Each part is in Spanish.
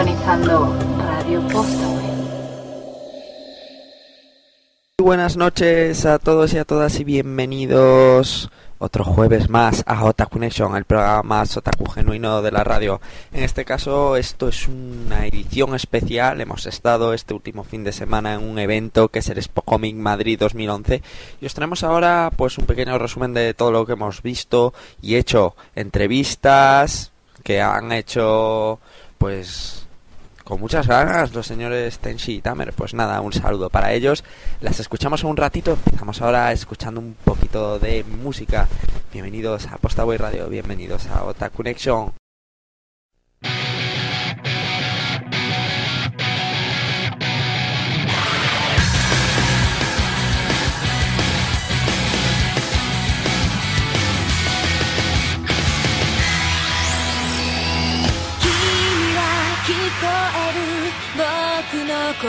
Sintonizando Radio Postaway. Muy buenas noches a todos y a todas y bienvenidos otro jueves más a Otaku Connection, el programa más otaku genuino de la radio. En este caso, esto es una edición especial. Hemos estado este último fin de semana en un evento que es el Expo Comic Madrid 2011 y os tenemos ahora pues un pequeño resumen de todo lo que hemos visto y hecho entrevistas que han hecho pues con muchas ganas los señores Tenshi y Tamer. Pues nada, un saludo para ellos. Las escuchamos un ratito. Empezamos ahora escuchando un poquito de música. Bienvenidos a Postaway Radio, bienvenidos a Otaku Connection.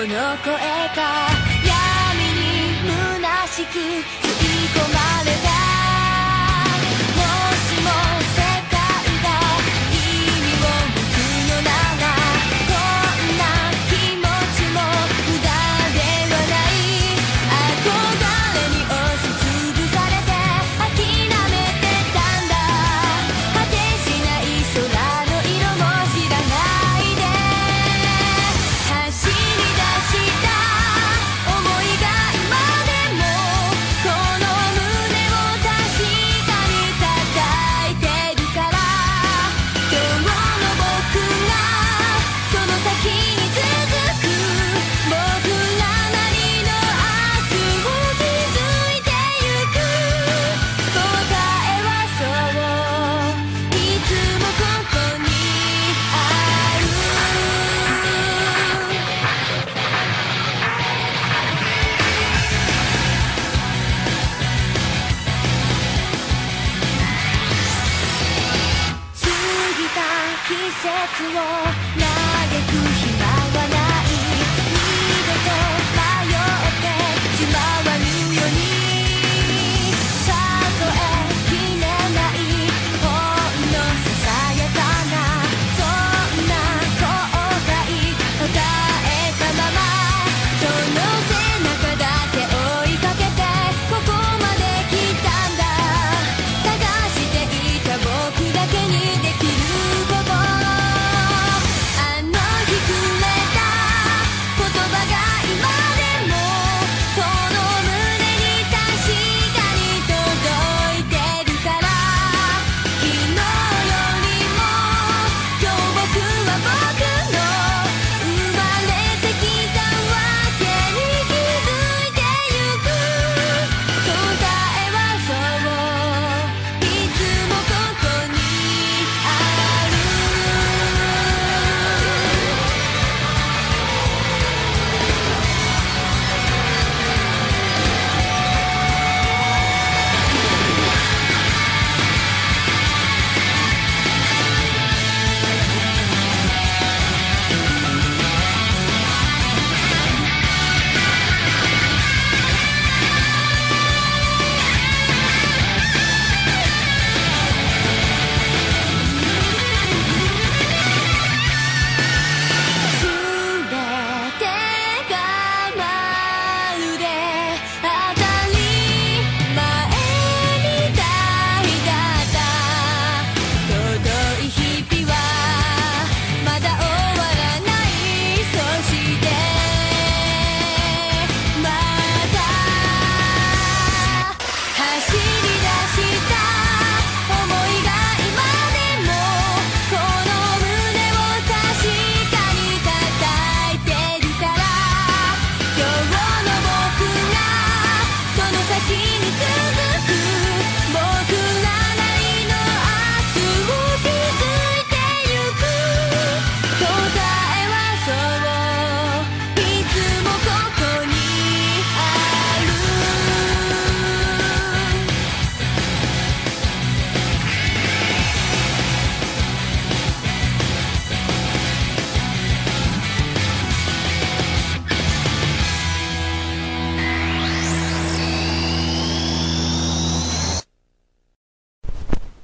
のこの声が闇に虚しく吸い込まれた。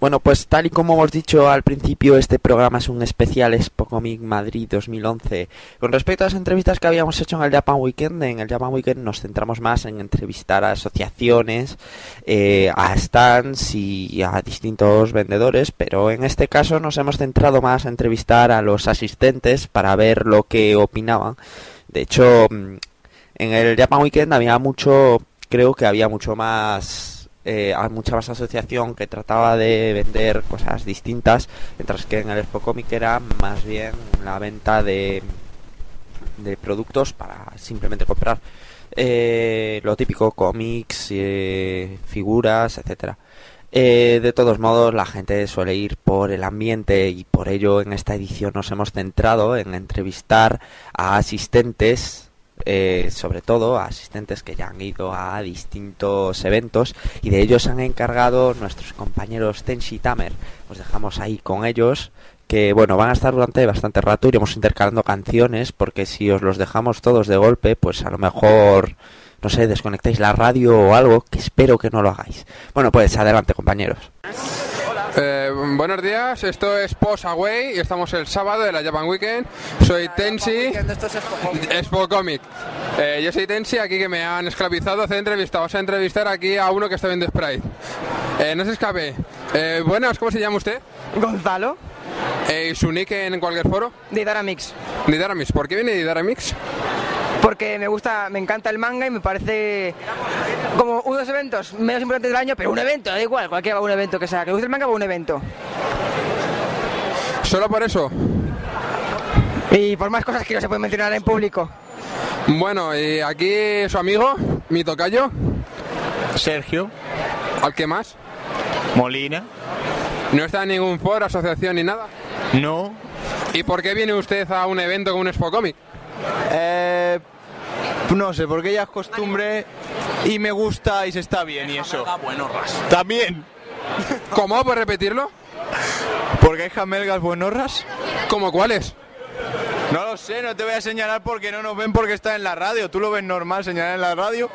Bueno, pues tal y como hemos dicho al principio, este programa es un especial Expo Comic Madrid 2011. Con respecto a las entrevistas que habíamos hecho en el Japan Weekend, en el Japan Weekend nos centramos más en entrevistar a asociaciones, eh, a stands y a distintos vendedores, pero en este caso nos hemos centrado más en entrevistar a los asistentes para ver lo que opinaban. De hecho, mm, en el Japan Weekend había mucho, creo que había mucho más eh, hay mucha más asociación que trataba de vender cosas distintas, mientras que en el Expo Comic era más bien la venta de, de productos para simplemente comprar. Eh, lo típico, cómics, eh, figuras, etcétera. Eh, de todos modos, la gente suele ir por el ambiente y por ello en esta edición nos hemos centrado en entrevistar a asistentes eh, sobre todo a asistentes que ya han ido a distintos eventos y de ellos han encargado nuestros compañeros Tenshi Tamer. Os dejamos ahí con ellos que bueno, van a estar durante bastante rato, iremos intercalando canciones porque si os los dejamos todos de golpe, pues a lo mejor no sé, desconectáis la radio o algo, que espero que no lo hagáis. Bueno, pues adelante, compañeros. Eh, buenos días, esto es Post Away y estamos el sábado de la Japan Weekend. Soy Tensi, Expo Comic. Eh, yo soy Tensi, aquí que me han esclavizado a hacer entrevista. Vamos a entrevistar aquí a uno que está viendo Sprite. Eh, no se escape. Eh, buenas, ¿cómo se llama usted? Gonzalo, Eh, ¿y ¿Su nick en cualquier foro? de Daramix. Didaramix. ¿Por qué viene Didaramix? Porque me gusta, me encanta el manga y me parece como uno de los eventos menos importantes del año, pero un evento, da igual, cualquiera va a un evento que sea. Que me guste el manga va a un evento. ¿Solo por eso? Y por más cosas que no se pueden mencionar en público. Bueno, y aquí su amigo, mi tocayo, Sergio ¿al que más? Molina. No está en ningún foro, asociación ni nada. No. ¿Y por qué viene usted a un evento como un Expo Comic? Eh, no sé, porque ya es costumbre y me gusta y se está bien y eso. Bueno, También. ¿Cómo? ¿Puedes repetirlo? Porque hay jamelgas buenorras. ¿Cómo cuáles? No lo sé, no te voy a señalar porque no nos ven porque está en la radio. ¿Tú lo ves normal señalar en la radio?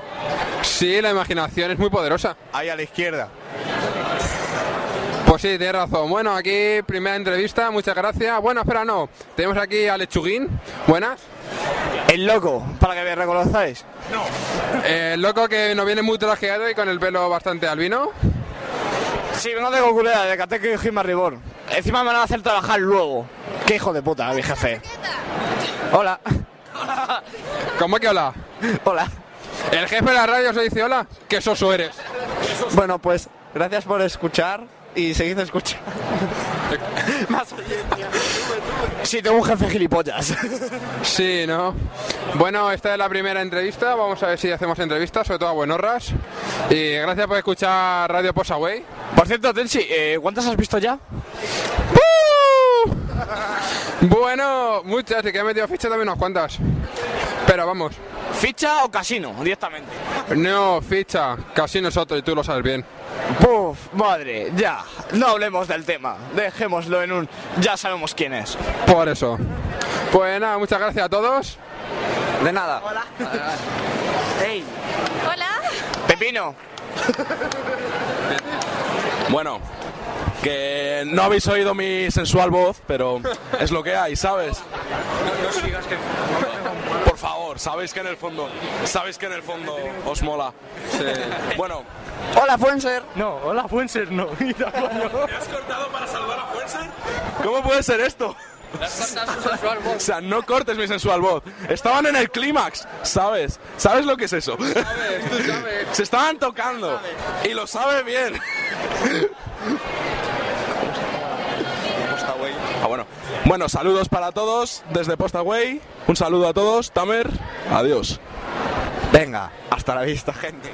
Sí, la imaginación es muy poderosa. Ahí a la izquierda. Sí, tienes razón. Bueno, aquí primera entrevista, muchas gracias. Bueno, espera, no. Tenemos aquí a Lechuguín. Buenas. El loco, para que me reconozcáis. Eh, el loco que nos viene muy trajeado y con el pelo bastante albino. Sí, vengo de Gokulea, de Kateki y Jima Ribor. Encima me van a hacer trabajar luego. Qué hijo de puta, mi jefe. Hola. ¿Cómo que hola? Hola. El jefe de la radio se dice hola. Qué soso eres. Bueno, pues gracias por escuchar y seguid escuchando. Más Sí, tengo un jefe gilipollas. Sí, ¿no? Bueno, esta es la primera entrevista. Vamos a ver si hacemos entrevistas, sobre todo a buenorras. Y gracias por escuchar Radio Posaway. Por cierto, Tensi, eh, ¿cuántas has visto ya? Bueno, muchas, y que he metido ficha también unas cuantas. Pero vamos, ¿Ficha o casino? Directamente. no, ficha, casi nosotros y tú lo sabes bien. Puf, madre, ya. No hablemos del tema. Dejémoslo en un. Ya sabemos quién es. Por eso. Pues nada, muchas gracias a todos. De nada. Hola. Ey, Hola. Pepino. Bueno, que no habéis oído mi sensual voz, pero es lo que hay, ¿sabes? Por favor, sabéis que en el fondo, sabéis que en el fondo os mola. Bueno, Hola, Fuenser. No, hola, Fuenser, no. ¿me has cortado para salvar a Fuenser? ¿Cómo puede ser esto? O sea, no cortes mi sensual voz. Estaban en el clímax, ¿sabes? ¿Sabes lo que es eso? Se estaban tocando y lo sabe bien. Ah, bueno. Bueno, saludos para todos desde Postaway. Un saludo a todos. Tamer, adiós. Venga, hasta la vista, gente.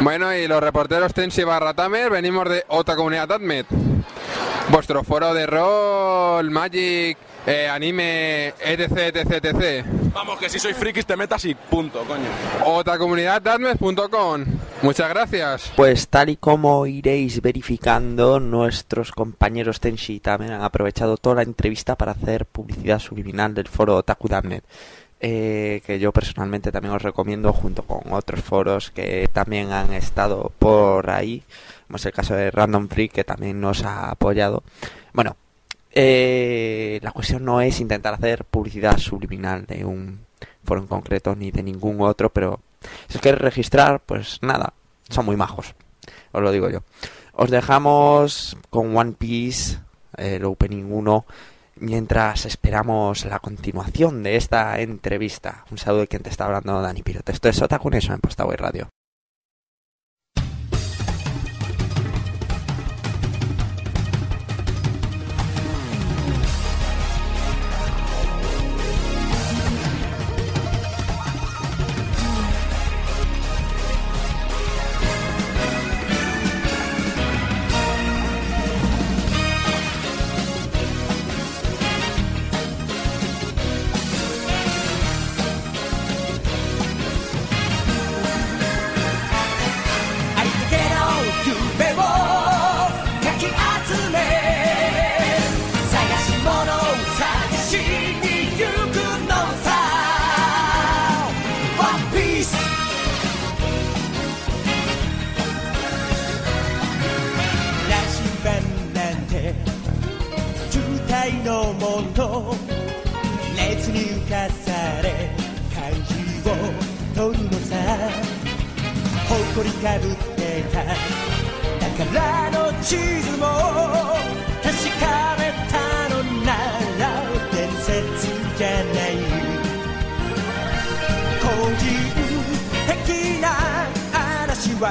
Bueno, y los reporteros Tensi barra Tamer venimos de otra comunidad Admet. Vuestro foro de rol, Magic, eh, anime, etc, etc, etc. Vamos, que si sois frikis te metas y punto, coño. Otacomunidaddarmes.com. Muchas gracias. Pues tal y como iréis verificando, nuestros compañeros Tenshi también han aprovechado toda la entrevista para hacer publicidad subliminal del foro Otaku.net. Eh, que yo personalmente también os recomiendo junto con otros foros que también han estado por ahí, como es el caso de Random Free que también nos ha apoyado. Bueno, eh, la cuestión no es intentar hacer publicidad subliminal de un foro en concreto ni de ningún otro, pero si os queréis registrar, pues nada, son muy majos, os lo digo yo. Os dejamos con One Piece, eh, el Opening 1, mientras esperamos la continuación de esta entrevista. Un saludo de quien te está hablando, Dani Pirote. Esto es Otaku en Radio. と熱に浮かされ怪獣を取るのさ。誇りかぶってた宝の地図も確かめたのなら伝説じゃない。個人的な話は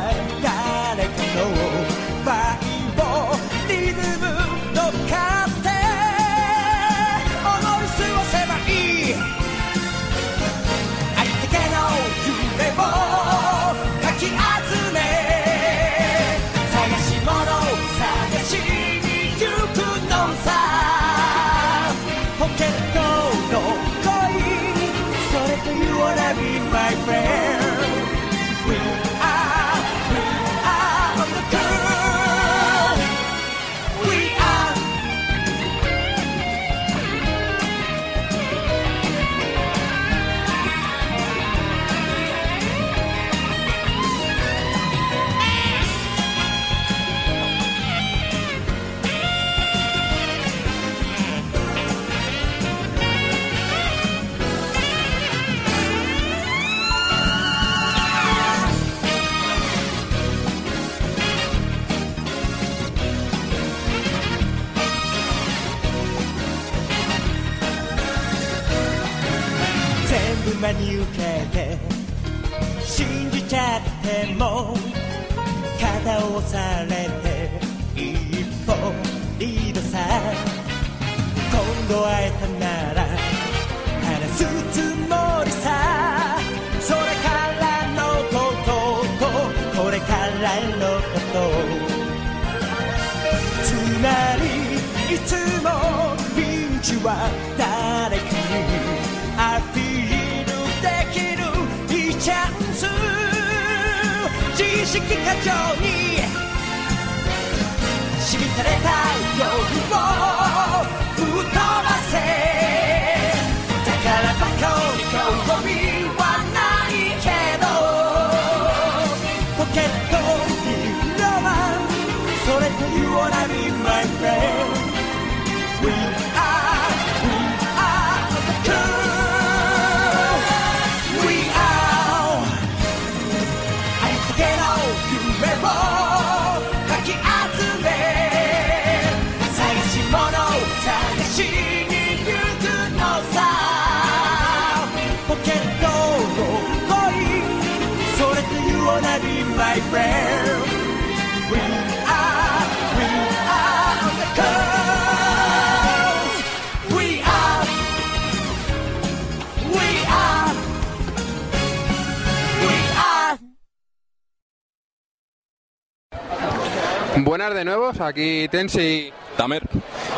aquí Tensi Tamer.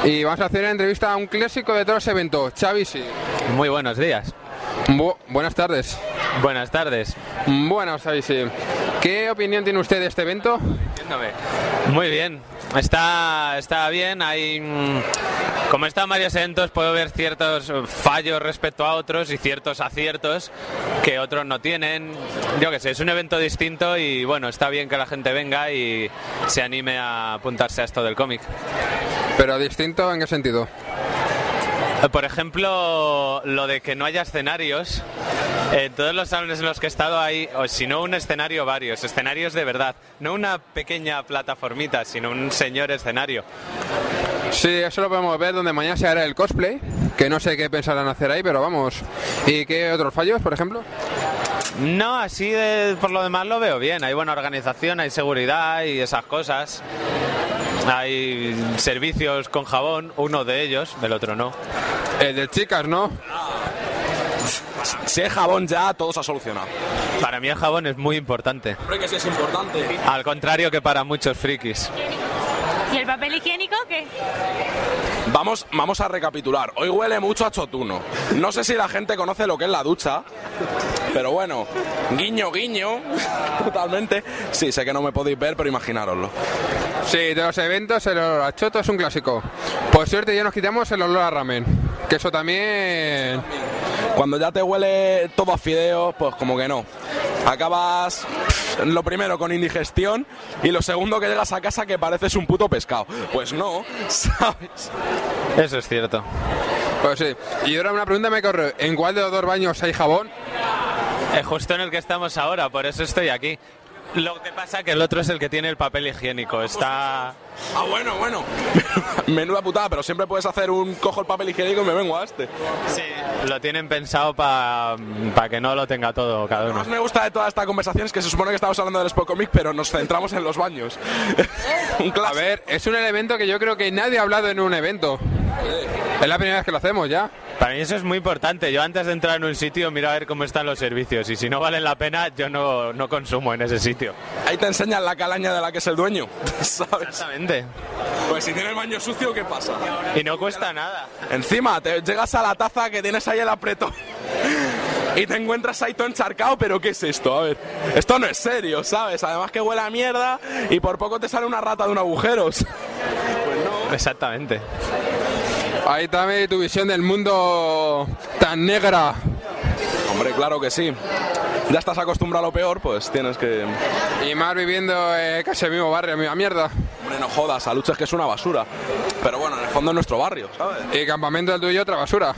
Y vamos a hacer una entrevista a un clásico de todos los eventos, Chavisi. Muy buenos días. Buenas tardes. Buenas tardes. Bueno, Chavisi, ¿qué opinión tiene usted de este evento? Muy bien, está, está bien, hay como está en varios eventos, puedo ver ciertos fallos respecto a otros y ciertos aciertos que otros no tienen. Yo qué sé, es un evento distinto y bueno, está bien que la gente venga y se anime a apuntarse a esto del cómic. Pero distinto en qué sentido? Por ejemplo, lo de que no haya escenarios. En todos los salones en los que he estado hay, o si no un escenario, varios. Escenarios de verdad. No una pequeña plataformita, sino un señor escenario. Sí, eso lo podemos ver donde mañana se hará el cosplay, que no sé qué pensarán hacer ahí, pero vamos. ¿Y qué otros fallos, por ejemplo? No, así de- por lo demás lo veo bien. Hay buena organización, hay seguridad y esas cosas. Hay servicios con jabón, uno de ellos, el otro no. El de chicas, ¿no? Si es jabón ya, todo se ha solucionado. Para mí el jabón es muy importante. Hombre, que sí es importante. Al contrario que para muchos frikis. ¿Y el papel higiénico qué? Vamos, vamos a recapitular. Hoy huele mucho a chotuno. No sé si la gente conoce lo que es la ducha, pero bueno, guiño, guiño, totalmente. Sí, sé que no me podéis ver, pero imaginároslo. Sí, de los eventos el olor a choto es un clásico. Por suerte ya nos quitamos el olor a ramen, que eso también... Cuando ya te huele todo a fideos, pues como que no. Acabas lo primero con indigestión y lo segundo que llegas a casa que pareces un puto pescado. Pues no, ¿sabes? Eso es cierto. Pues sí. Y ahora una pregunta me corre. ¿En cuál de los dos baños hay jabón? Es justo en el que estamos ahora, por eso estoy aquí. Lo que pasa es que el otro es el que tiene el papel higiénico. Está... Ah, bueno, bueno. Menuda putada, pero siempre puedes hacer un cojo el papel higiénico y me vengo a este. Sí, lo tienen pensado para que no lo tenga todo cada Lo que uno. más me gusta de toda esta conversación es que se supone que estamos hablando del Spocomic, pero nos centramos en los baños. un A ver, es un elemento que yo creo que nadie ha hablado en un evento. Es la primera vez que lo hacemos ya. Para mí eso es muy importante. Yo antes de entrar en un sitio miro a ver cómo están los servicios y si no valen la pena yo no, no consumo en ese sitio. Ahí te enseñan la calaña de la que es el dueño, ¿sabes? Exactamente. Pues si tiene el baño sucio, ¿qué pasa? Y no cuesta nada. Encima, te llegas a la taza que tienes ahí el apretón y te encuentras ahí todo encharcado, pero ¿qué es esto? A ver, esto no es serio, ¿sabes? Además que huele a mierda y por poco te sale una rata de un agujero. Exactamente. Ahí también tu visión del mundo tan negra. Hombre, claro que sí. Ya estás acostumbrado a lo peor, pues tienes que... Y más viviendo eh, casi el mismo barrio, misma mierda. Hombre, no jodas, Aluche es que es una basura. Pero bueno, en el fondo es nuestro barrio, ¿sabes? Y campamento del tuyo, otra basura.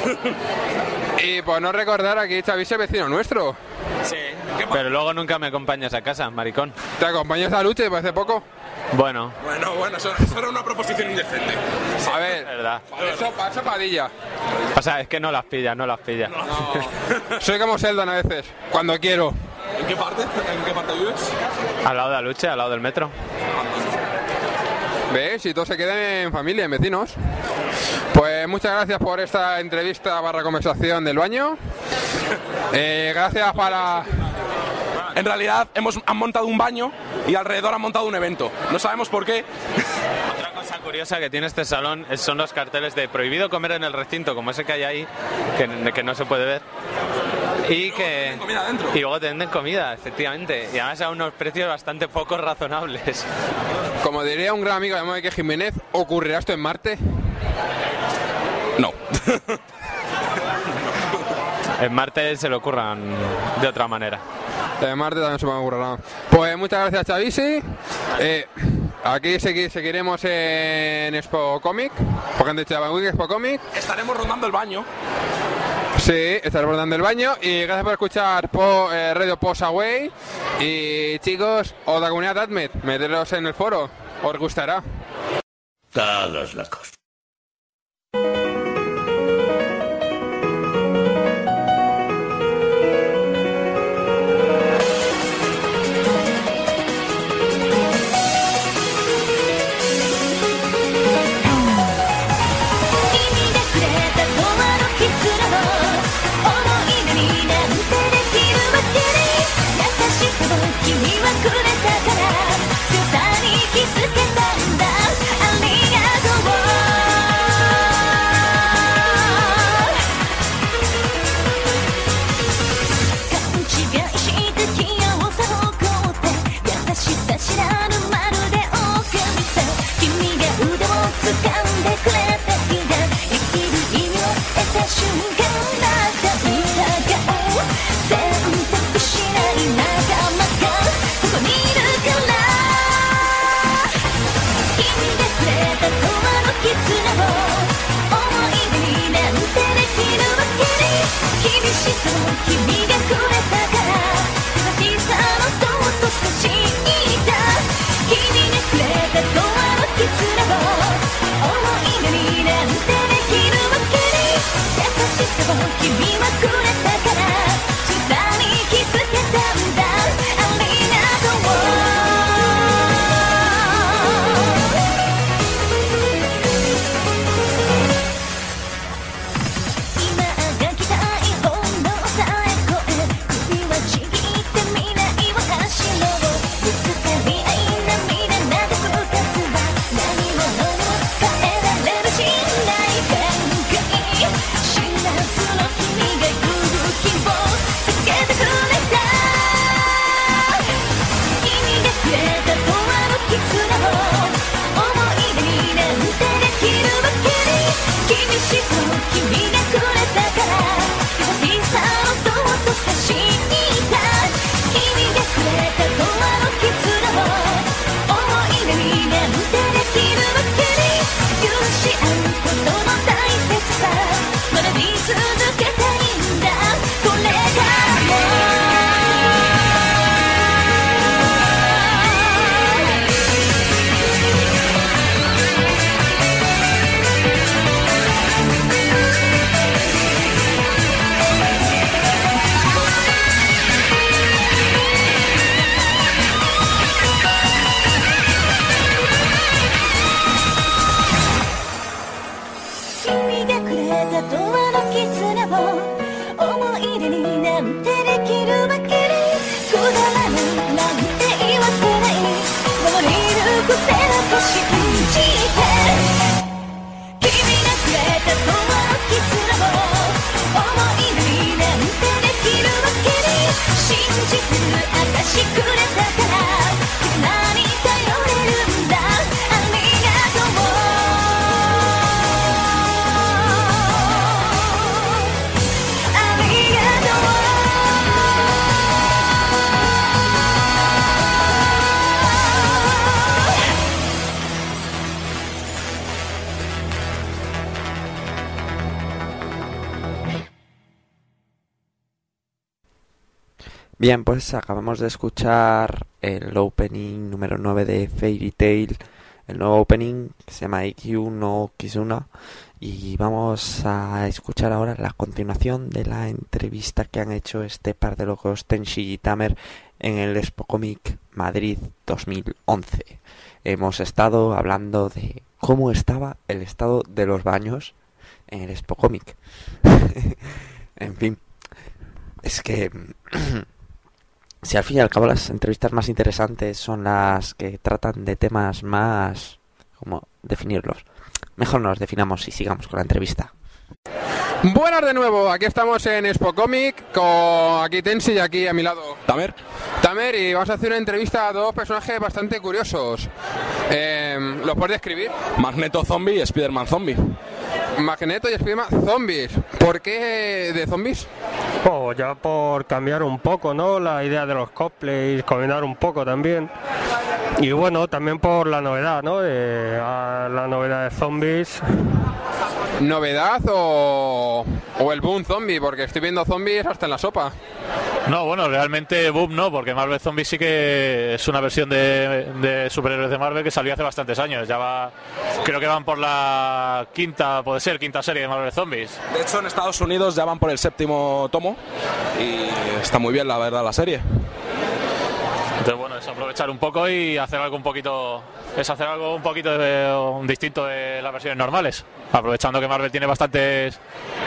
y por no recordar, aquí Xavi es vecino nuestro. Sí. Pero luego nunca me acompañas a casa, maricón. ¿Te acompañas a Luche hace poco? Bueno, Bueno, bueno, eso, eso era una proposición indecente. A es ver, verdad. eso, eso padilla. O sea, es que no las pilla, no las pilla. Soy como Sheldon a veces, cuando quiero. ¿En qué parte? ¿En qué parte vives? Al lado de la lucha, al lado del metro. ¿Ves? Y todo se queda en familia, en vecinos. Pues muchas gracias por esta entrevista barra conversación del baño. Eh, gracias para... En realidad hemos, han montado un baño y alrededor han montado un evento. No sabemos por qué. Otra cosa curiosa que tiene este salón son los carteles de prohibido comer en el recinto, como ese que hay ahí, que, que no se puede ver. Y que. comida dentro. Y luego te venden comida, efectivamente. Y además a unos precios bastante poco razonables. Como diría un gran amigo llamado Ike Jiménez, ¿ocurrirá esto en Marte? No. En Marte se lo ocurran de otra manera. En Marte también se me ocurrirá. Pues muchas gracias, Chavisi. Eh, aquí segui- seguiremos en Expo Comic, porque han dicho Expo Comic. Estaremos rondando el baño. Sí, estaremos dando el baño. Y gracias por escuchar po, eh, Radio Post Away. Y chicos, o la comunidad Admet, meteros en el foro, os gustará. Todos locos.「君はくれたから」「強さに気づけた Bien, pues acabamos de escuchar el opening número 9 de Fairy Tail, el nuevo opening que se llama IQ no Kizuna. Y vamos a escuchar ahora la continuación de la entrevista que han hecho este par de locos Tenshi y Tamer en el Expo Comic Madrid 2011. Hemos estado hablando de cómo estaba el estado de los baños en el Expo Comic. en fin, es que si al fin y al cabo las entrevistas más interesantes son las que tratan de temas más... ¿Cómo definirlos? Mejor nos definamos y sigamos con la entrevista. Buenas de nuevo, aquí estamos en Expo Comic con aquí Tensi y aquí a mi lado Tamer. Tamer y vamos a hacer una entrevista a dos personajes bastante curiosos. Eh, ¿Los puedes describir? Magneto Zombie y Spider-Man Zombie. Magneto y Spiderman zombies. ¿Por qué de zombies? Oh, ya por cambiar un poco, ¿no? La idea de los cosplays, combinar un poco también. Y bueno, también por la novedad, ¿no? De, a la novedad de zombies. ¿Novedad o, o el boom zombie? Porque estoy viendo zombies hasta en la sopa. No, bueno, realmente boom no, porque Marvel Zombies sí que es una versión de, de superhéroes de Marvel que salió hace bastantes años. Ya va, creo que van por la quinta, puede ser, quinta serie de Marvel Zombies. De hecho, en Estados Unidos ya van por el séptimo tomo y está muy bien, la verdad, la serie. Entonces, bueno, es aprovechar un poco y hacer algo un poquito, es hacer algo un poquito de- un distinto de las versiones normales. Aprovechando que Marvel tiene bastantes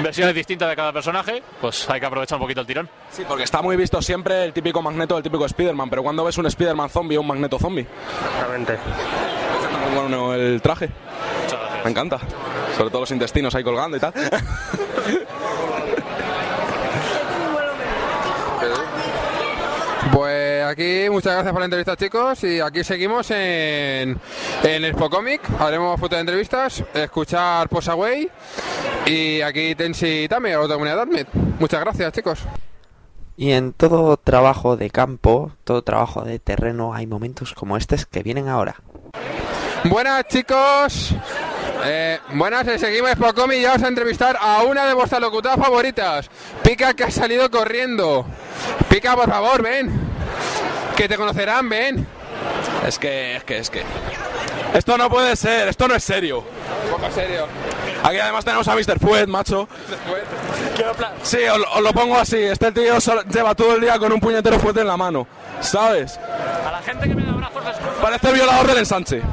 versiones distintas de cada personaje, pues hay que aprovechar un poquito el tirón. Sí, porque está muy visto siempre el típico Magneto, el típico Spider-Man, pero cuando ves un Spider-Man zombie o un Magneto zombie. Exactamente. Bueno el traje. Me encanta. Sobre todo los intestinos ahí colgando y tal. Pues aquí, muchas gracias por la entrevista, chicos. Y aquí seguimos en, en Expo Comic. Haremos fotos de entrevistas, escuchar Posaway. Y aquí Tensi Tamer, otra comunidad Admit. Muchas gracias, chicos. Y en todo trabajo de campo, todo trabajo de terreno, hay momentos como estos que vienen ahora. Buenas, chicos. Eh, buenas, eh, seguimos Expo Comic y vamos a entrevistar a una de vuestras locutadas favoritas. Pica, que ha salido corriendo. Pica, por favor, ven. Que te conocerán, ven. Es que, es que, es que. Esto no puede ser, esto no es serio. Un poco serio. Aquí además tenemos a Mr. Fuet, macho. Sí, os, lo- os lo pongo así. Este tío solo- lleva todo el día con un puñetero fuete en la mano. ¿Sabes? A la gente que me da abrazos les Parece el violador del ensanche.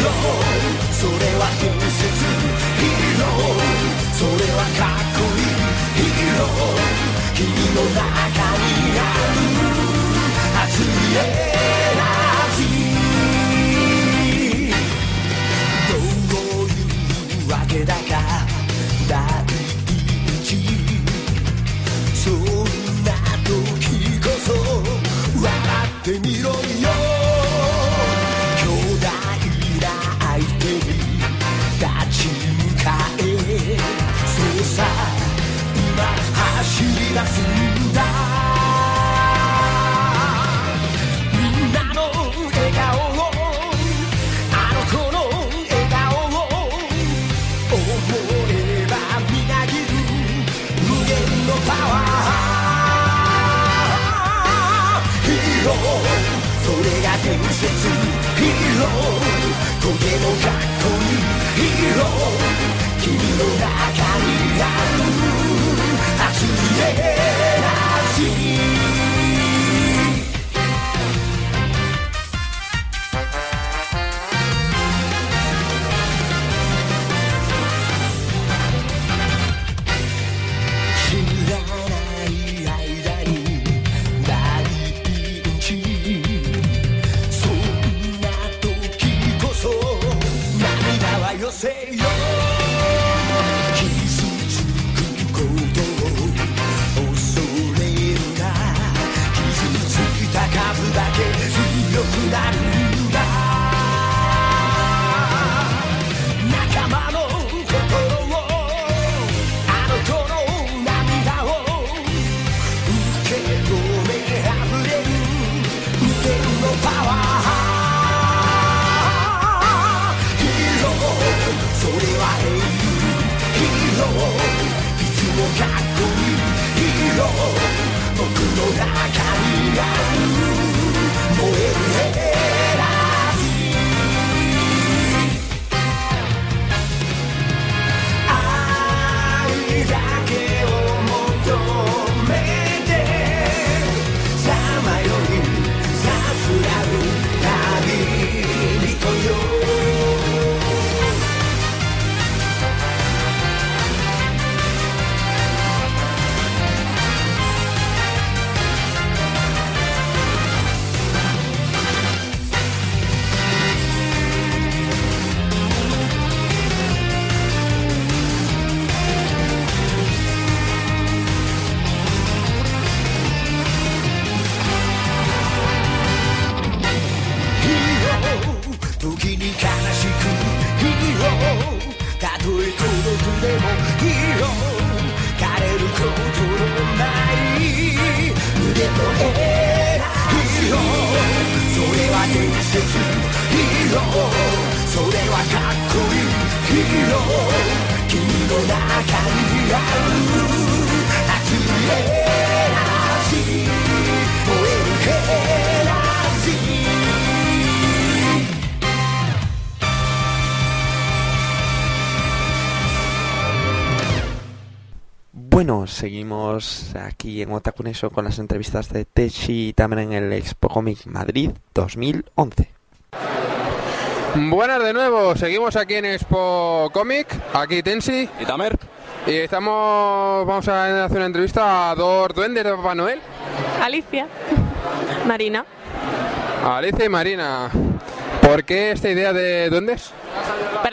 それは伝説ヒーローそれはかっこいいヒーロー君の中出すんだみんなの笑顔をあの子の笑顔を思えばみなぎる無限のパワーヒーローそれが伝説ヒーローとてもかっこいいヒーロー君の中にある head I see. Bueno, seguimos aquí en Otaku Nation con las entrevistas de Techi y también en el Expo Comic Madrid 2011. Buenas de nuevo, seguimos aquí en Expo Comic, aquí Tensi y Tamer. Y estamos, vamos a hacer una entrevista a dos duendes de Papá Noel, Alicia. Marina. Alicia y Marina. ¿Por qué esta idea de duendes?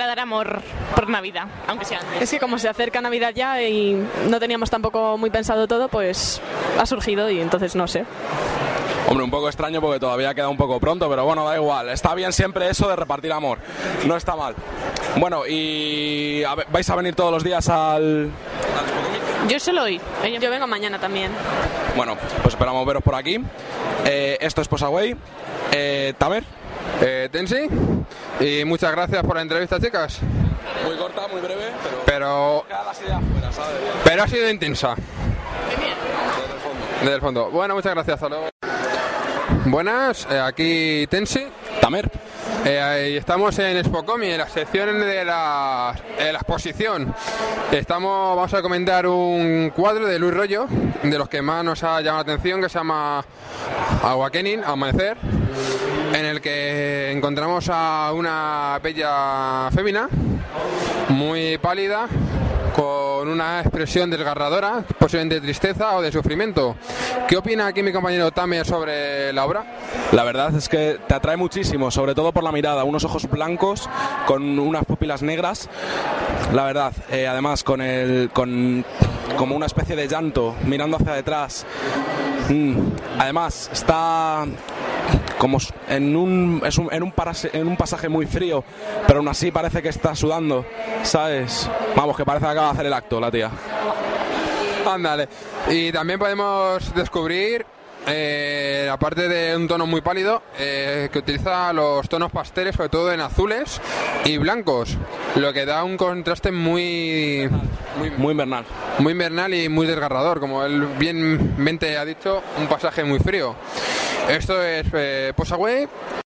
Dar amor por Navidad, aunque sea antes. Es que como se acerca Navidad ya y no teníamos tampoco muy pensado todo, pues ha surgido y entonces no sé. Hombre, un poco extraño porque todavía queda un poco pronto, pero bueno, da igual. Está bien siempre eso de repartir amor. No está mal. Bueno, y a ver, ¿vais a venir todos los días al...? Yo solo hoy. Yo vengo mañana también. Bueno, pues esperamos veros por aquí. Eh, esto es Posaway. Eh, Tamer. Eh, Tensi. Y muchas gracias por la entrevista, chicas. Muy corta, muy breve, pero... Pero, ha sido intensa. Desde el fondo. Bueno, muchas gracias. Hasta luego. Buenas, eh, aquí Tensi. Tamer. Eh, estamos en Expocomi, en la sección de la, exposición. Estamos, vamos a comentar un cuadro de Luis Rollo, de los que más nos ha llamado la atención, que se llama Awakening, Amanecer, en el que encontramos a una bella fémina, muy pálida, con una expresión desgarradora, posiblemente de tristeza o de sufrimiento. ¿Qué opina aquí mi compañero Tamer sobre la obra? La verdad es que te atrae muchísimo, sobre todo por la mirada, unos ojos blancos con unas pupilas negras. La verdad, eh, además con el con como una especie de llanto mirando hacia detrás. Mm, Además está como en un, es un- en, un en un pasaje muy frío, pero aún así parece que está sudando, ¿sabes? Vamos, que parece que acaba de hacer el acto la tía. Ándale. Y también podemos descubrir, eh, aparte de un tono muy pálido, eh, que utiliza los tonos pasteles, sobre todo en azules y blancos, lo que da un contraste muy, muy, muy invernal. Muy invernal y muy desgarrador, como él bien mente ha dicho, un pasaje muy frío. Esto es eh, Posaway.「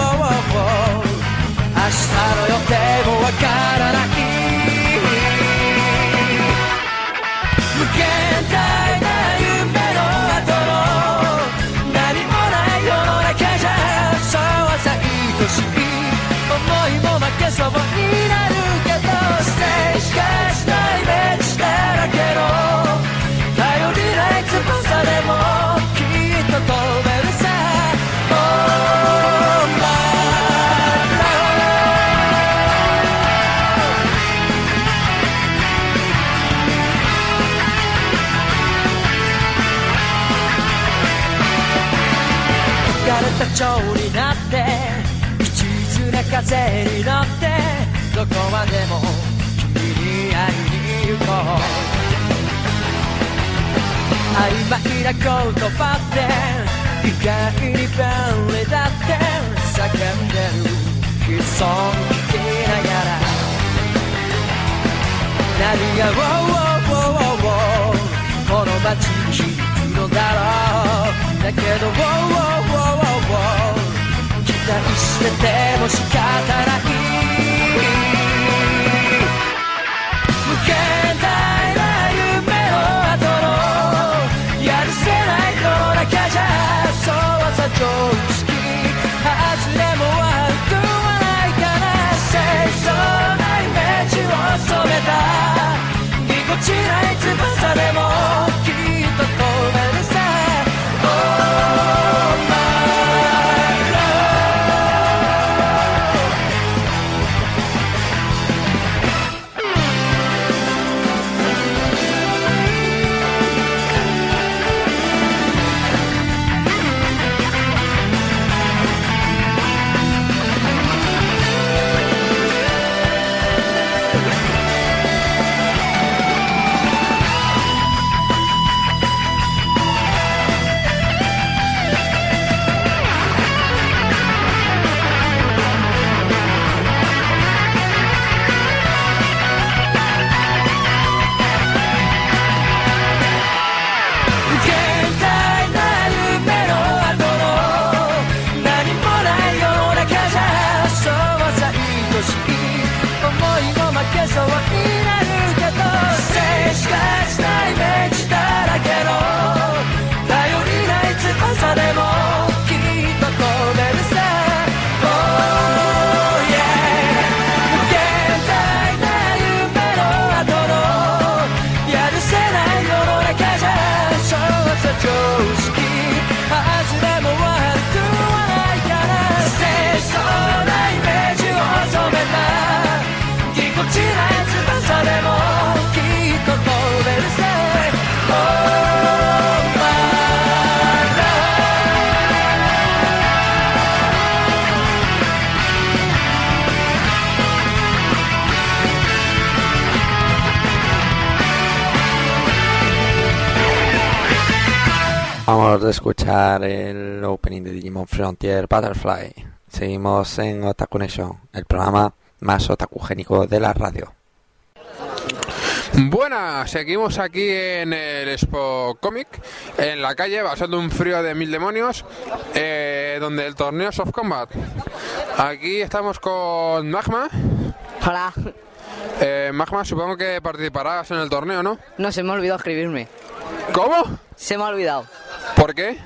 明日の予定もわからない。風に乗ってどこまでも君に会いに行こう。曖昧な言葉って意外に便利だって叫んでる。悲壮聞きながら。何が「ウォーウォーウォーウォーウォーこの街に響くのだろう。だけど「ウォーウォーウォーウォーウォー待してても仕方ない無限大な夢の後のやるせない世の中じゃそうはさ常識外れも悪くはないから清楚なイメージを染めた。ぎこちない翼でも。El opening de Digimon Frontier Butterfly. Seguimos en Otaku Nation, el programa más otakugénico de la radio. Buenas, seguimos aquí en el Expo Comic, en la calle, pasando un frío de mil demonios, eh, donde el torneo es Soft Combat. Aquí estamos con Magma. Hola. Eh, Magma, supongo que participarás en el torneo, ¿no? No, se me ha olvidado escribirme. ¿Cómo? Se me ha olvidado. ¿Por qué?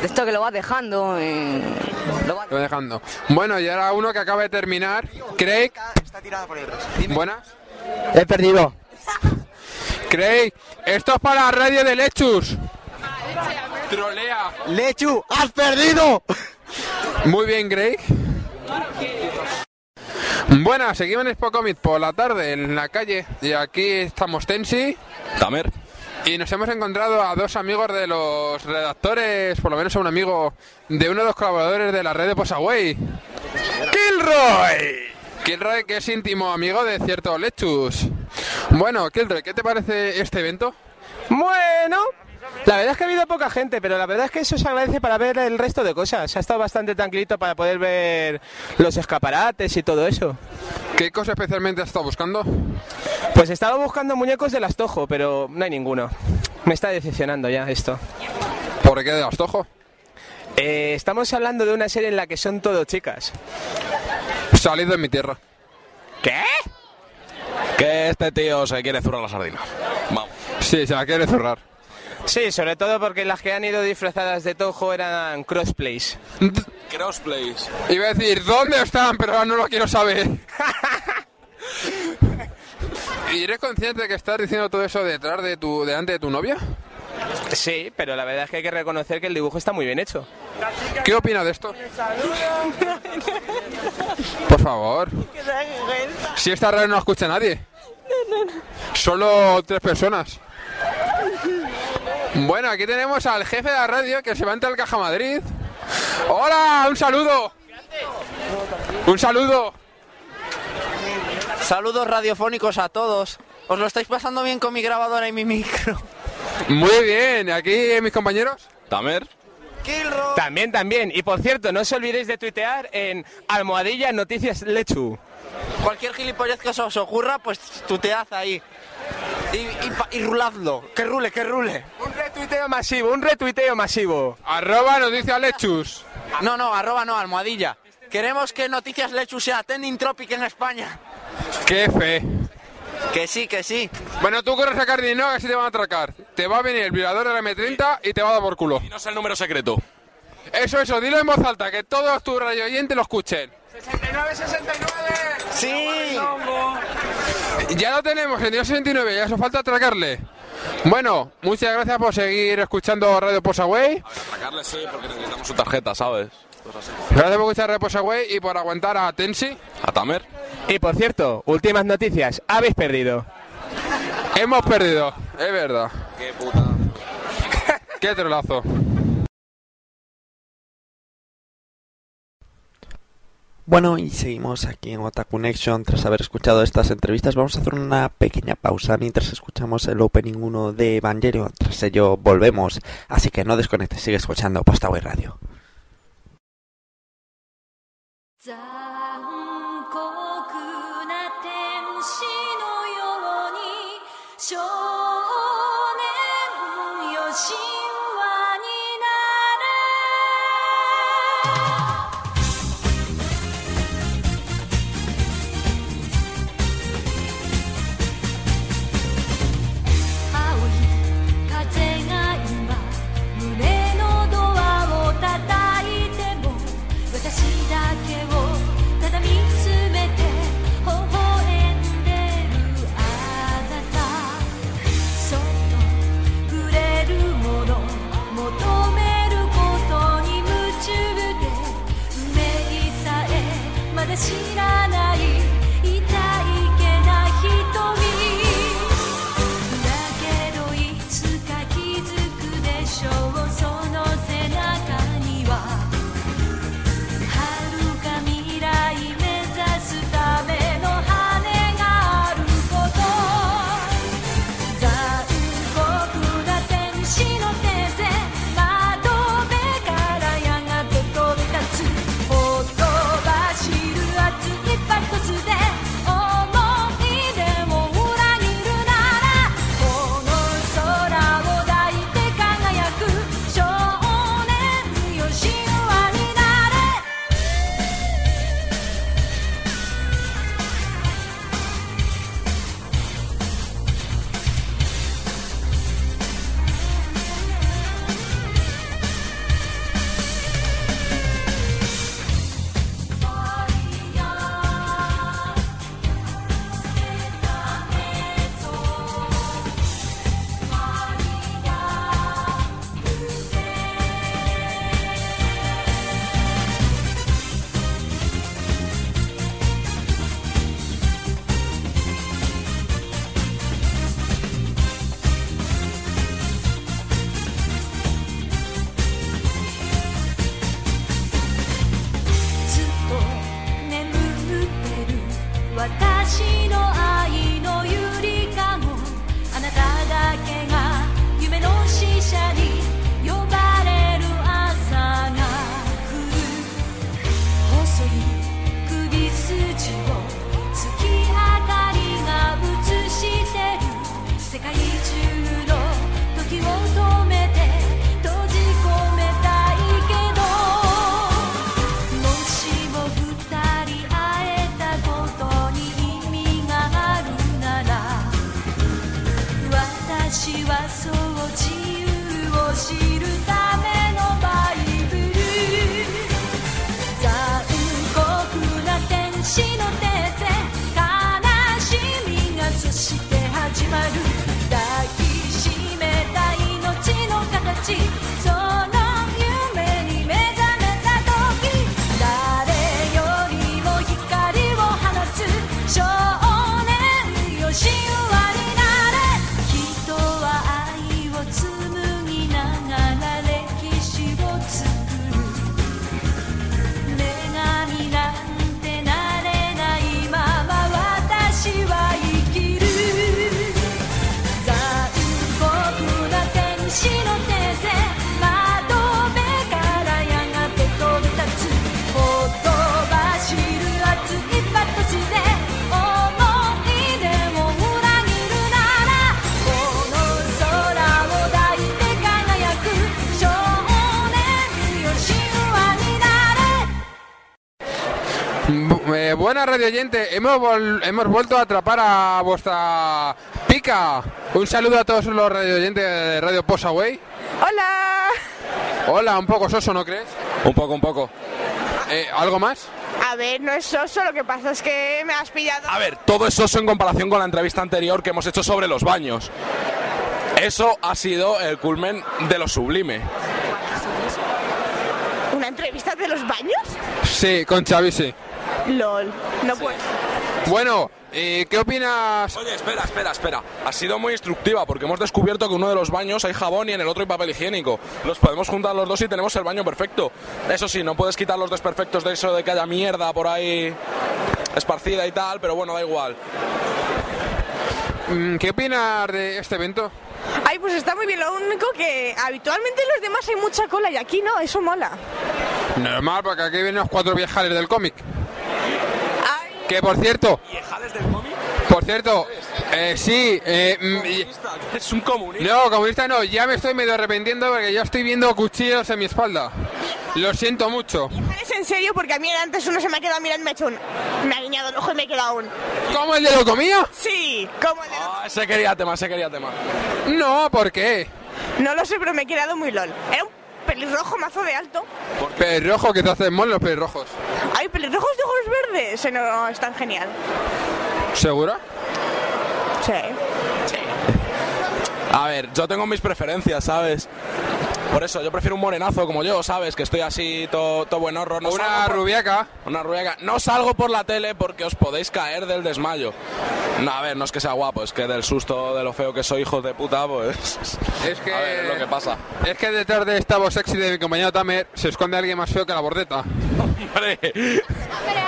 De esto que lo vas dejando. eh, lo vas- dejando. Bueno, y ahora uno que acaba de terminar, Craig. Buenas. He perdido. Craig, esto es para la radio de Lechus. Trolea. Lechu, has perdido. Muy bien, Craig. Buenas, seguimos en Expo Comic por la tarde en la calle y aquí estamos Tensi. Tamer. Y nos hemos encontrado a dos amigos de los redactores, por lo menos a un amigo de uno de los colaboradores de la red de Posaway. ¡Kilroy! Kilroy, que es íntimo amigo de cierto Lechus. Bueno, Kilroy, ¿qué te parece este evento? Bueno, la verdad es que ha habido poca gente, pero la verdad es que eso se agradece para ver el resto de cosas. Ha estado bastante tranquilito para poder ver los escaparates y todo eso. ¿Qué cosa especialmente has estado buscando? Pues estaba buscando muñecos del Astojo, pero no hay ninguno. Me está decepcionando ya esto. ¿Por qué de Astojo? Eh, estamos hablando de una serie en la que son todo chicas. Salido de mi tierra. ¿Qué? Que este tío se quiere zurrar la sardina. Vamos. Sí, se la quiere zurrar. Sí, sobre todo porque las que han ido disfrazadas de Tojo eran crossplays. Crossplays. Iba a decir, ¿dónde están? Pero ahora no lo quiero saber. ¿Y eres consciente de que estás diciendo todo eso detrás de tu, delante de tu novia? Sí, pero la verdad es que hay que reconocer que el dibujo está muy bien hecho. ¿Qué opina de esto? Por favor. Si esta radio no escucha nadie. Solo tres personas. Bueno, aquí tenemos al jefe de la radio que se va ante el Caja Madrid. ¡Hola! ¡Un saludo! ¡Un saludo! Saludos radiofónicos a todos. ¿Os lo estáis pasando bien con mi grabadora y mi micro? Muy bien, aquí mis compañeros. Tamer. También, también. Y por cierto, no os olvidéis de tuitear en Almohadilla Noticias Lechu. Cualquier gilipollez que os ocurra, pues tutead ahí. Y, y, y ruladlo. Que rule, que rule. Un retuiteo masivo, un retuiteo masivo. Arroba Noticias Lechus. No, no, arroba no, almohadilla. Queremos que Noticias Lechu sea trending topic en España. ¡Qué fe! Que sí, que sí. Bueno, tú corres a sacar dinero que así te van a atracar. Te va a venir el violador de la M30 y te va a dar por culo. Y no sé el número secreto. Eso, eso, dilo en voz alta, que todos tus radio oyentes lo escuchen. 69, 69. Sí. Ya lo tenemos, en 69, ya eso falta atracarle. Bueno, muchas gracias por seguir escuchando Radio Posaway. Atracarle sí, porque necesitamos su tarjeta, ¿sabes? Gracias por escuchar Radio Posaway y por aguantar a Tensi. A Tamer. Y por cierto, últimas noticias. Habéis perdido. Hemos perdido, es verdad. Qué puta. Qué trolazo. Bueno, y seguimos aquí en Otaku Connection. Tras haber escuchado estas entrevistas, vamos a hacer una pequeña pausa mientras escuchamos el opening 1 de Evangelion. Tras ello, volvemos. Así que no desconectes, sigue escuchando Postaway Radio. Buena radio oyente, hemos, vol- hemos vuelto a atrapar a vuestra pica. Un saludo a todos los radio oyentes de Radio Posaway. Hola. Hola, un poco soso, ¿no crees? Un poco, un poco. Eh, ¿Algo más? A ver, no es soso, lo que pasa es que me has pillado. A ver, todo es soso en comparación con la entrevista anterior que hemos hecho sobre los baños. Eso ha sido el culmen de lo sublime. ¿Una entrevista de los baños? Sí, con Xavi sí. LOL. No puedo. Bueno, eh, ¿qué opinas? Oye, espera, espera, espera. Ha sido muy instructiva porque hemos descubierto que en uno de los baños hay jabón y en el otro hay papel higiénico. Los podemos juntar los dos y tenemos el baño perfecto. Eso sí, no puedes quitar los desperfectos de eso de que haya mierda por ahí esparcida y tal, pero bueno, da igual. Mm, ¿Qué opinas de este evento? Ay, pues está muy bien. Lo único que habitualmente en los demás hay mucha cola y aquí no, eso mola. Normal, porque aquí vienen los cuatro viejales del cómic. Que por cierto, ¿Viejales del cómic? por cierto, eh, sí, eh, mm, Es un comunista. no, comunista no, ya me estoy medio arrepintiendo porque ya estoy viendo cuchillos en mi espalda. Lo siento mucho. Es en serio porque a mí antes uno se me ha quedado mirando y me ha hecho un... Me ha guiñado el ojo y me he quedado un... ¿Cómo el de lo comía? Sí, como el de... Ah, ese quería tema, ese quería tema. No, ¿por qué? No lo sé, pero me he quedado muy lol. Era un pelirrojo mazo de alto. Pelirrojo, que te hacen mal los pelirrojos. Ay, pelirrojos de ojos verdes. Eh, No, es tan genial. ¿Segura? Sí. A ver, yo tengo mis preferencias, ¿sabes? Por eso, yo prefiero un morenazo como yo, ¿sabes? Que estoy así todo to buen horror. No Una por- rubiaca. Una rubiaca. No salgo por la tele porque os podéis caer del desmayo. No, a ver, no es que sea guapo, es que del susto de lo feo que soy, hijos de puta, pues... Es que... A ver, es lo que pasa. Es que detrás de esta voz sexy de mi compañero Tamer se esconde alguien más feo que la bordeta. ¡Hombre!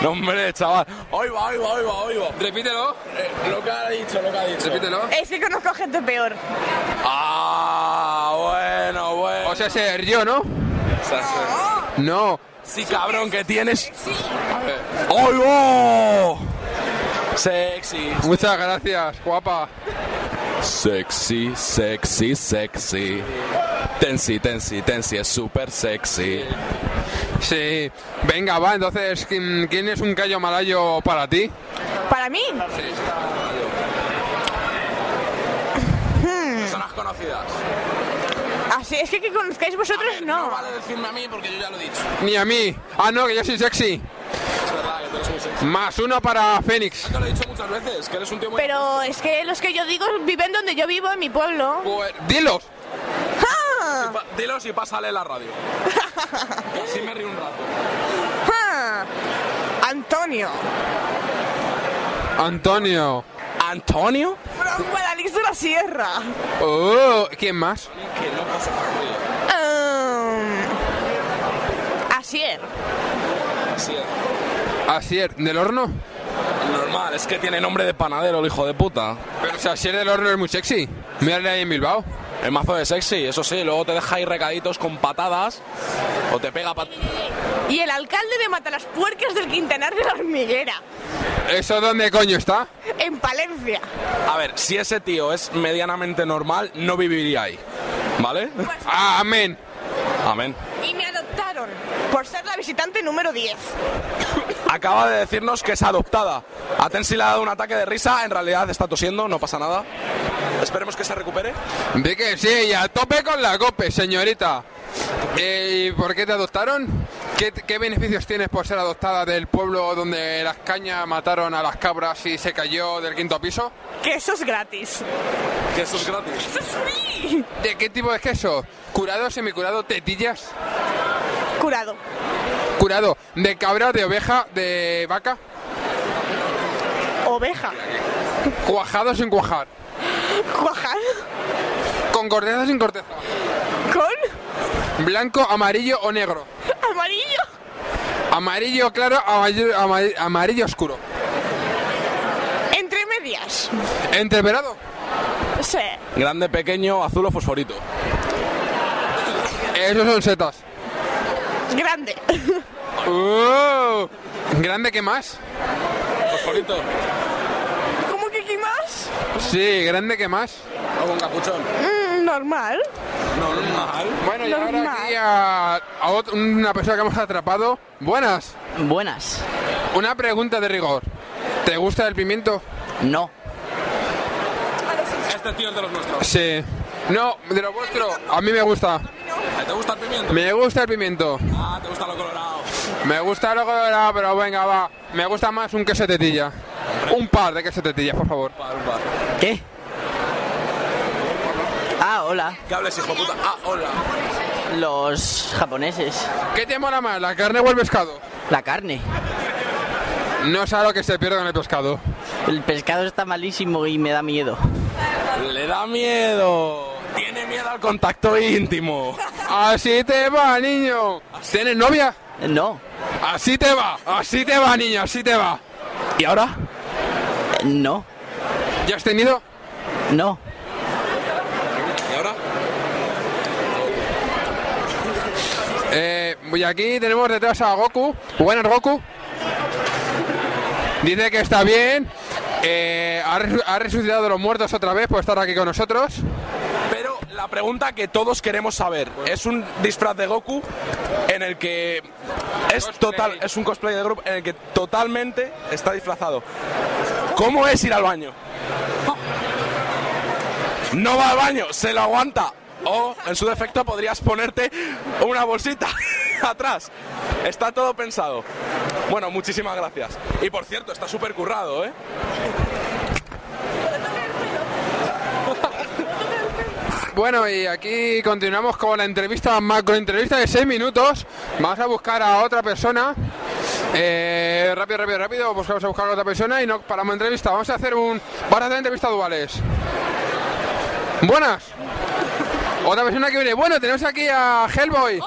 No, hombre, chaval. Hoy va, hoy va, hoy va, hoy va. Repítelo. Eh, lo que ha dicho, lo que ha dicho. Repítelo. Es que conozco gente peor. Ah, bueno, bueno. O sea, ser yo, ¿no? No. Sí, cabrón, que tienes... ¡Hoy va! Sexy. Muchas gracias, guapa. Sexy, sexy, sexy. Tensi, tensi, tensi, es súper sexy. Sí. Venga, va, entonces, ¿quién quién es un callo malayo para ti? ¿Para mí? Personas conocidas. Así es que que conozcáis vosotros, no. No vale decirme a mí porque yo ya lo he dicho. Ni a mí. Ah, no, que yo soy sexy. Es verdad que tú eres muy sexy. Más uno para Fénix. Te lo he dicho muchas veces, que eres un tío muy... Pero es que los que yo digo viven donde yo vivo, en mi pueblo. Pues, dilos. ¡Ah! Pa- Dilos y pásale la radio. Así me río un rato. ¡Ah! Antonio. Antonio. ¿Antonio? From Guadalix de la Sierra. Oh, ¿quién más? Que no pasa Um, Asier. Así es. Asier, ¿del horno? Normal, es que tiene nombre de panadero el hijo de puta. Pero si Asier del horno es muy sexy. Mírale ahí en Bilbao. El mazo de sexy, eso sí, luego te deja ahí recaditos con patadas o te pega pat... Y el alcalde de Matalaspuercas del Quintanar de la Hormiguera. ¿Eso dónde coño está? En Palencia. A ver, si ese tío es medianamente normal, no viviría ahí. ¿Vale? Ah, amén. Amén. Y me adoptaron por ser la visitante número 10. Acaba de decirnos que es adoptada. A Tensi le ha dado un ataque de risa, en realidad está tosiendo, no pasa nada. Esperemos que se recupere. De que sí, y a tope con la cope, señorita. Eh, ¿Y por qué te adoptaron? ¿Qué, qué beneficios tienes por ser adoptada del pueblo donde las cañas mataron a las cabras y se cayó del quinto piso? Que eso es gratis. Que eso es gratis. ¿De qué tipo de queso? ¿Curado, semicurado, tetillas? Curado. ¿Curado? ¿De cabra, de oveja, de vaca? Oveja. ¿Cuajado sin cuajar? Cuajar. ¿Con corteza sin corteza? Con ¿Blanco, amarillo o negro? amarillo. Amarillo claro, amarillo, ama- amarillo oscuro. Entre medias. ¿Entreverado? Sí. Grande, pequeño, azul o fosforito. Esos son setas. Grande. ¡Oh! ¿Grande que más? Fosforito. ¿Cómo que qué más? Sí, grande que más. O con capuchón. Mm, normal. Normal. Bueno, y ahora Normal. aquí a, a ot- una persona que hemos atrapado. Buenas. Buenas. Una pregunta de rigor. ¿Te gusta el pimiento? No. Este tío es de los nuestros. Sí. No, de lo vuestro, a mí me gusta. ¿Te gusta el pimiento? Me gusta el pimiento. Ah, te gusta lo colorado. Me gusta lo colorado, pero venga, va. Me gusta más un queso de tetilla. Un par de queso de tetillas, por favor. ¿Qué? Ah, hola. ¿Qué hables, hijo de puta? Ah, hola. Los japoneses. ¿Qué te mola más, la carne o el pescado? La carne. No sé lo que se pierde con el pescado. El pescado está malísimo y me da miedo. Le da miedo. Miedo al contacto íntimo. Así te va, niño. ¿Tienes novia? No. Así te va, así te va, niño, así te va. ¿Y ahora? No. ¿Ya has tenido? No. ¿Y ahora? Eh, y aquí tenemos detrás a Goku. Buenas, Goku. Dice que está bien. Eh, ha, resu- ha resucitado de los muertos otra vez por estar aquí con nosotros. La pregunta que todos queremos saber es un disfraz de Goku en el que es total es un cosplay de grupo en el que totalmente está disfrazado. ¿Cómo es ir al baño? No va al baño, se lo aguanta. O en su defecto podrías ponerte una bolsita atrás. Está todo pensado. Bueno, muchísimas gracias. Y por cierto, está súper currado, ¿eh? Bueno, y aquí continuamos con la entrevista, macro entrevista de 6 minutos. Vamos a buscar a otra persona. Eh, rápido, rápido, rápido. Buscamos a buscar a otra persona y no paramos entrevista. Vamos a hacer un. Vamos a hacer entrevistas duales. Buenas. Otra persona que viene. Bueno, tenemos aquí a Hellboy.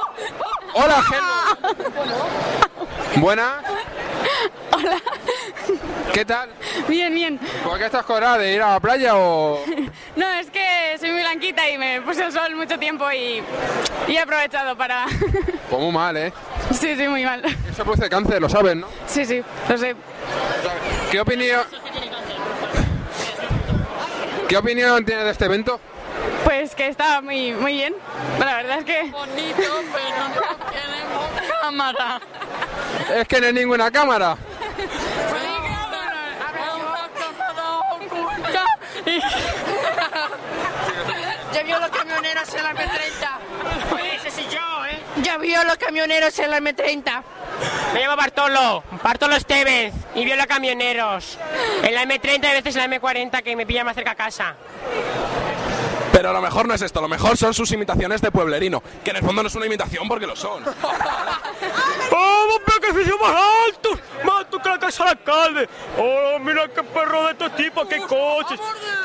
Hola, Hellboy. Buenas. Hola. ¿Qué tal? Bien, bien. ¿Por qué estás cobrada de ir a la playa o.? No, es que soy muy blanquita y me puse el sol mucho tiempo y, y he aprovechado para... Pues muy mal, ¿eh? Sí, sí, muy mal. Eso produce cáncer, lo sabes, ¿no? Sí, sí, lo sé. ¿Qué opinión. ¿Qué opinión tienes de este evento? Pues que está muy, muy bien. La verdad es que... Bonito, pero no tenemos cámara. Es que no hay ninguna cámara. Ya vio los camioneros en la M30. Ese sí yo, ¿eh? Ya vio los camioneros en la M30. Me llamo Bartolo, Bartolo Estevez, y vio los camioneros. En la M30 y a veces en la M40 que me pilla más cerca a casa. Pero lo mejor no es esto, lo mejor son sus imitaciones de pueblerino, que en el fondo no es una imitación porque lo son. ¡Vamos, pero que edificios más altos! ¡Más altos que la casa del alcalde! ¡Oh, mira qué perro de estos tipos, qué coches!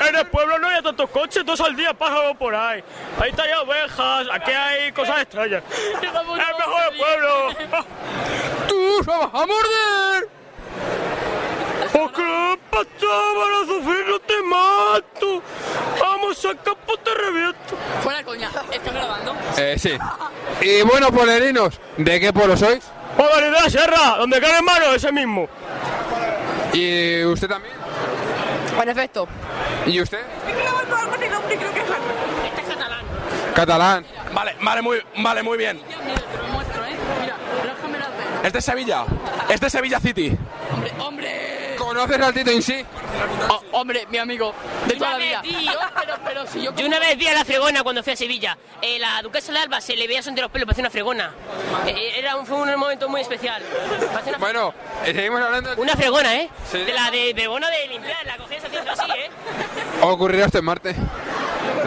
En el pueblo no hay tantos coches, dos al día pájaro por ahí. Ahí está hay ovejas, aquí hay cosas extrañas. ¡Es el mejor del pueblo! ¡Tú se vas a morder! ¿Por qué para sufrir no te mato? Vamos a campo te reviento. Fuera coña, ¿estás grabando? Eh, sí. Y bueno, polerinos, ¿de qué pueblo sois? ¡Joder, de la Serra! ¿Donde cae hermano? Ese mismo. ¿Y usted también? En efecto. ¿Y usted? Catalán. Vale, vale, muy, vale, muy bien. ¿Es de Sevilla? ¿Es de Sevilla City? Hombre, hombre. ¿Conoces al Tito Insi? Oh, hombre, mi amigo. De toda la vida. pero, pero si yo... Yo una vez vi a la fregona cuando fui a Sevilla. Eh, la duquesa de Alba se le veía de los pelos, parecía una fregona. Eh, era un, fue un momento muy especial. Una, Bueno, eh, seguimos hablando de... una fregona, ¿eh? Sí. De la de fregona de limpiar, la cogías haciendo así, ¿eh? ¿Ocurrirá esto en Marte?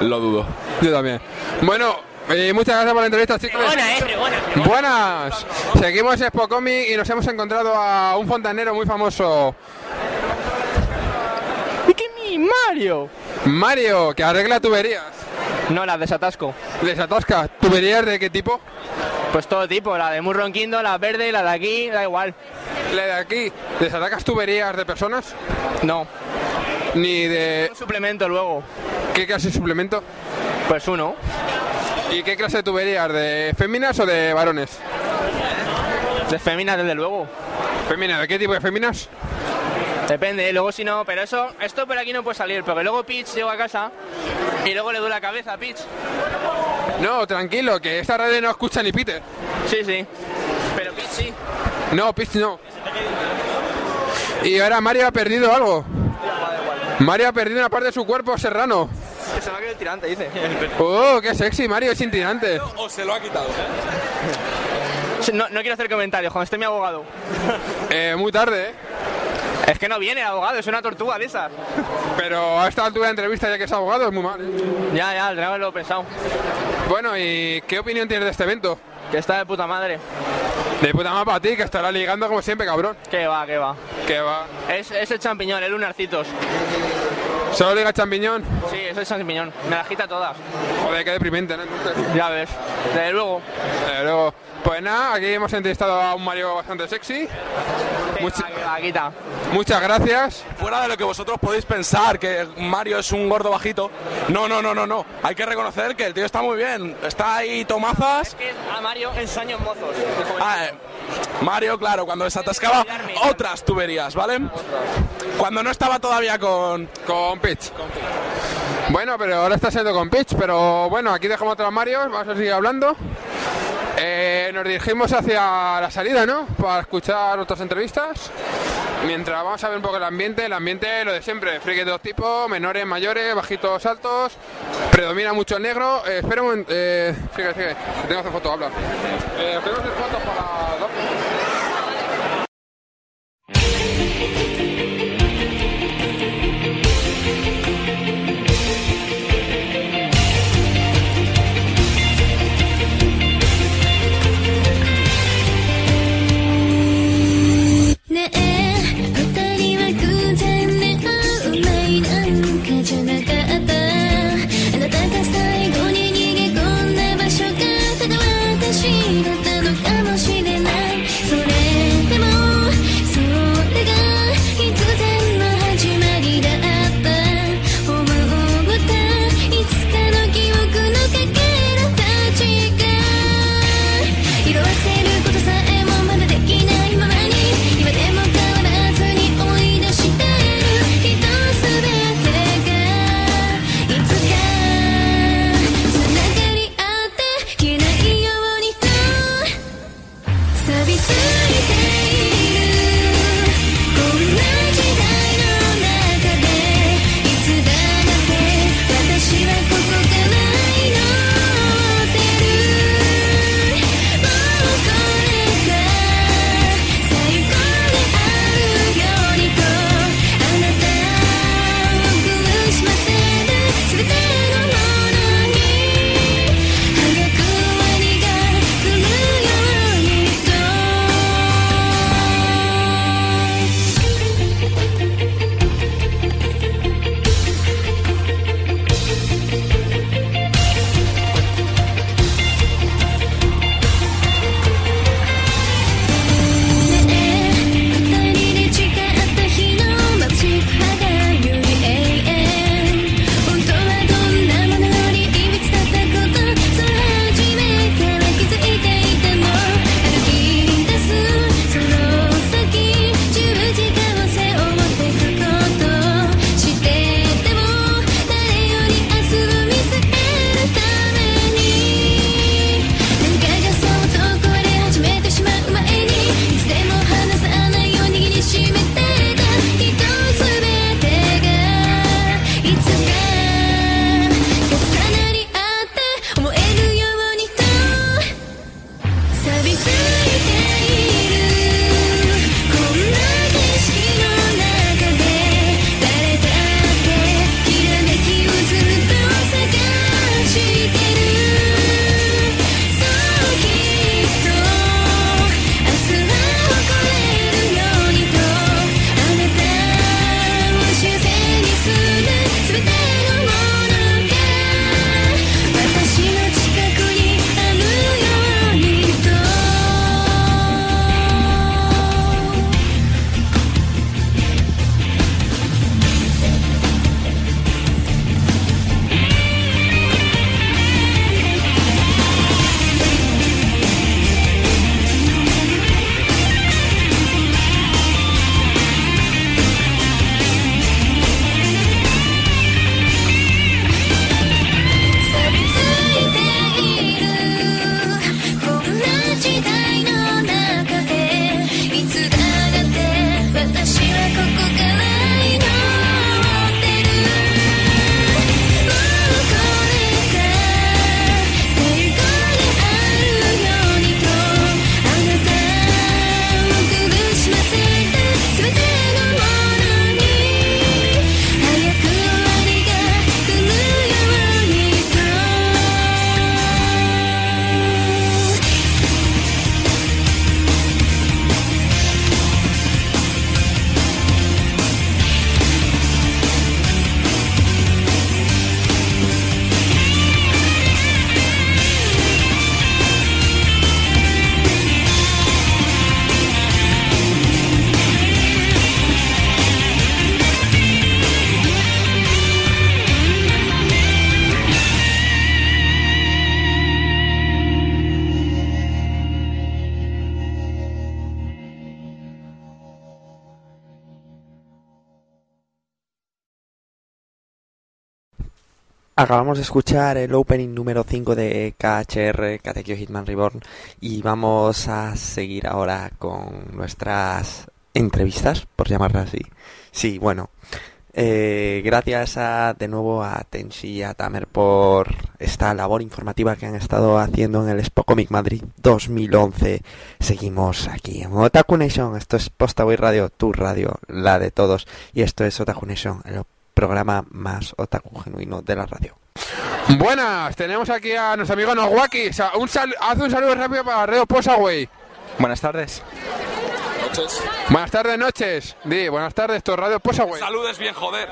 Lo dudo. Yo también. Bueno, eh, muchas gracias por la entrevista, chicos. Fregona, ¿eh? Fregona. Buenas. Seguimos en Expo Comic y nos hemos encontrado a un fontanero muy famoso. ¿Qué mi Mario? Mario, que arregla tuberías. No, las desatasco. ¿Desatasca? ¿Tuberías de qué tipo? Pues todo tipo, la de Murron Quindo, la verde, la de aquí, da igual. ¿La de aquí? ¿Desatacas tuberías de personas? No. Ni de... Un suplemento luego. ¿Qué clase de suplemento? Pues uno. ¿Y qué clase de tuberías? ¿De féminas o de varones? De féminas, desde luego. ¿Féminas? ¿De qué tipo de féminas? Depende, ¿eh? luego si no, pero eso, esto por aquí no puede salir, porque luego Peach llega a casa y luego le duele la cabeza a Peach. No, tranquilo, que esta radio no escucha ni Peter. Sí, sí. Pero Peach sí. No, Peach no. Y ahora Mario ha perdido algo. Mario ha perdido una parte de su cuerpo serrano. Se me ha quedado el tirante, dice. Oh, qué sexy, Mario, es sin tirante. ¿O se lo ha quitado? No, no quiero hacer comentarios, cuando esté mi abogado. Eh, muy tarde, ¿eh? Es que no viene el abogado, es una tortuga de esas. Pero a esta altura de entrevista, ya que es abogado, es muy mal. ¿eh? Ya, ya, tendría que haberlo pensado. Bueno, ¿y qué opinión tienes de este evento? Que está de puta madre. De puta madre para ti, que estará ligando como siempre, cabrón. Que va, que va. Que va. Es, es el champiñón, el lunarcitos. ¿Solo liga champiñón? Sí, es el champiñón. Me las quita todas. Joder, qué deprimente, ¿no? Entonces, Ya ves. Desde luego. eh, luego, pues nada, aquí hemos entrevistado a un Mario bastante sexy. Much- Que va, quita. muchas gracias. Fuera de lo que vosotros podéis pensar, que Mario es un gordo bajito. No, no, no, no, no. Hay que reconocer que el tío está muy bien. Está ahí tomazas. Que a Mario ensaño en mozos. Ah, eh, Mario, claro, cuando desatascaba otras tuberías, ¿vale? Cuando no estaba todavía con... Con Pitch. Bueno, pero ahora está siendo con Pitch, pero bueno, aquí dejamos a Mario, vamos a seguir hablando. Eh, nos dirigimos hacia la salida, ¿no? Para escuchar otras entrevistas. Mientras vamos a ver un poco el ambiente, el ambiente lo de siempre, friki de dos tipos, menores, mayores, bajitos, altos, predomina mucho el negro. Eh, espera un momento, eh, sigue, sigue, que tengo que hacer foto, habla. Eh, tengo que hacer fotos para dos. ね Acabamos de escuchar el opening número 5 de KHR, Katekyo Hitman Reborn, y vamos a seguir ahora con nuestras entrevistas, por llamarlas así. Sí, bueno, eh, gracias a, de nuevo a Tenshi y a Tamer por esta labor informativa que han estado haciendo en el Expo Comic Madrid 2011. Seguimos aquí en Otaku Nation, esto es Postaway Radio, tu radio, la de todos, y esto es Otaku Nation, programa más otaku genuino de la radio. Buenas, tenemos aquí a nuestro amigo Nowaki. Un sal- haz un saludo rápido para Radio Posaway. Buenas tardes. Buenas tardes, noches. Di, buenas tardes, esto es Radio Posaway. Saludes bien, joder.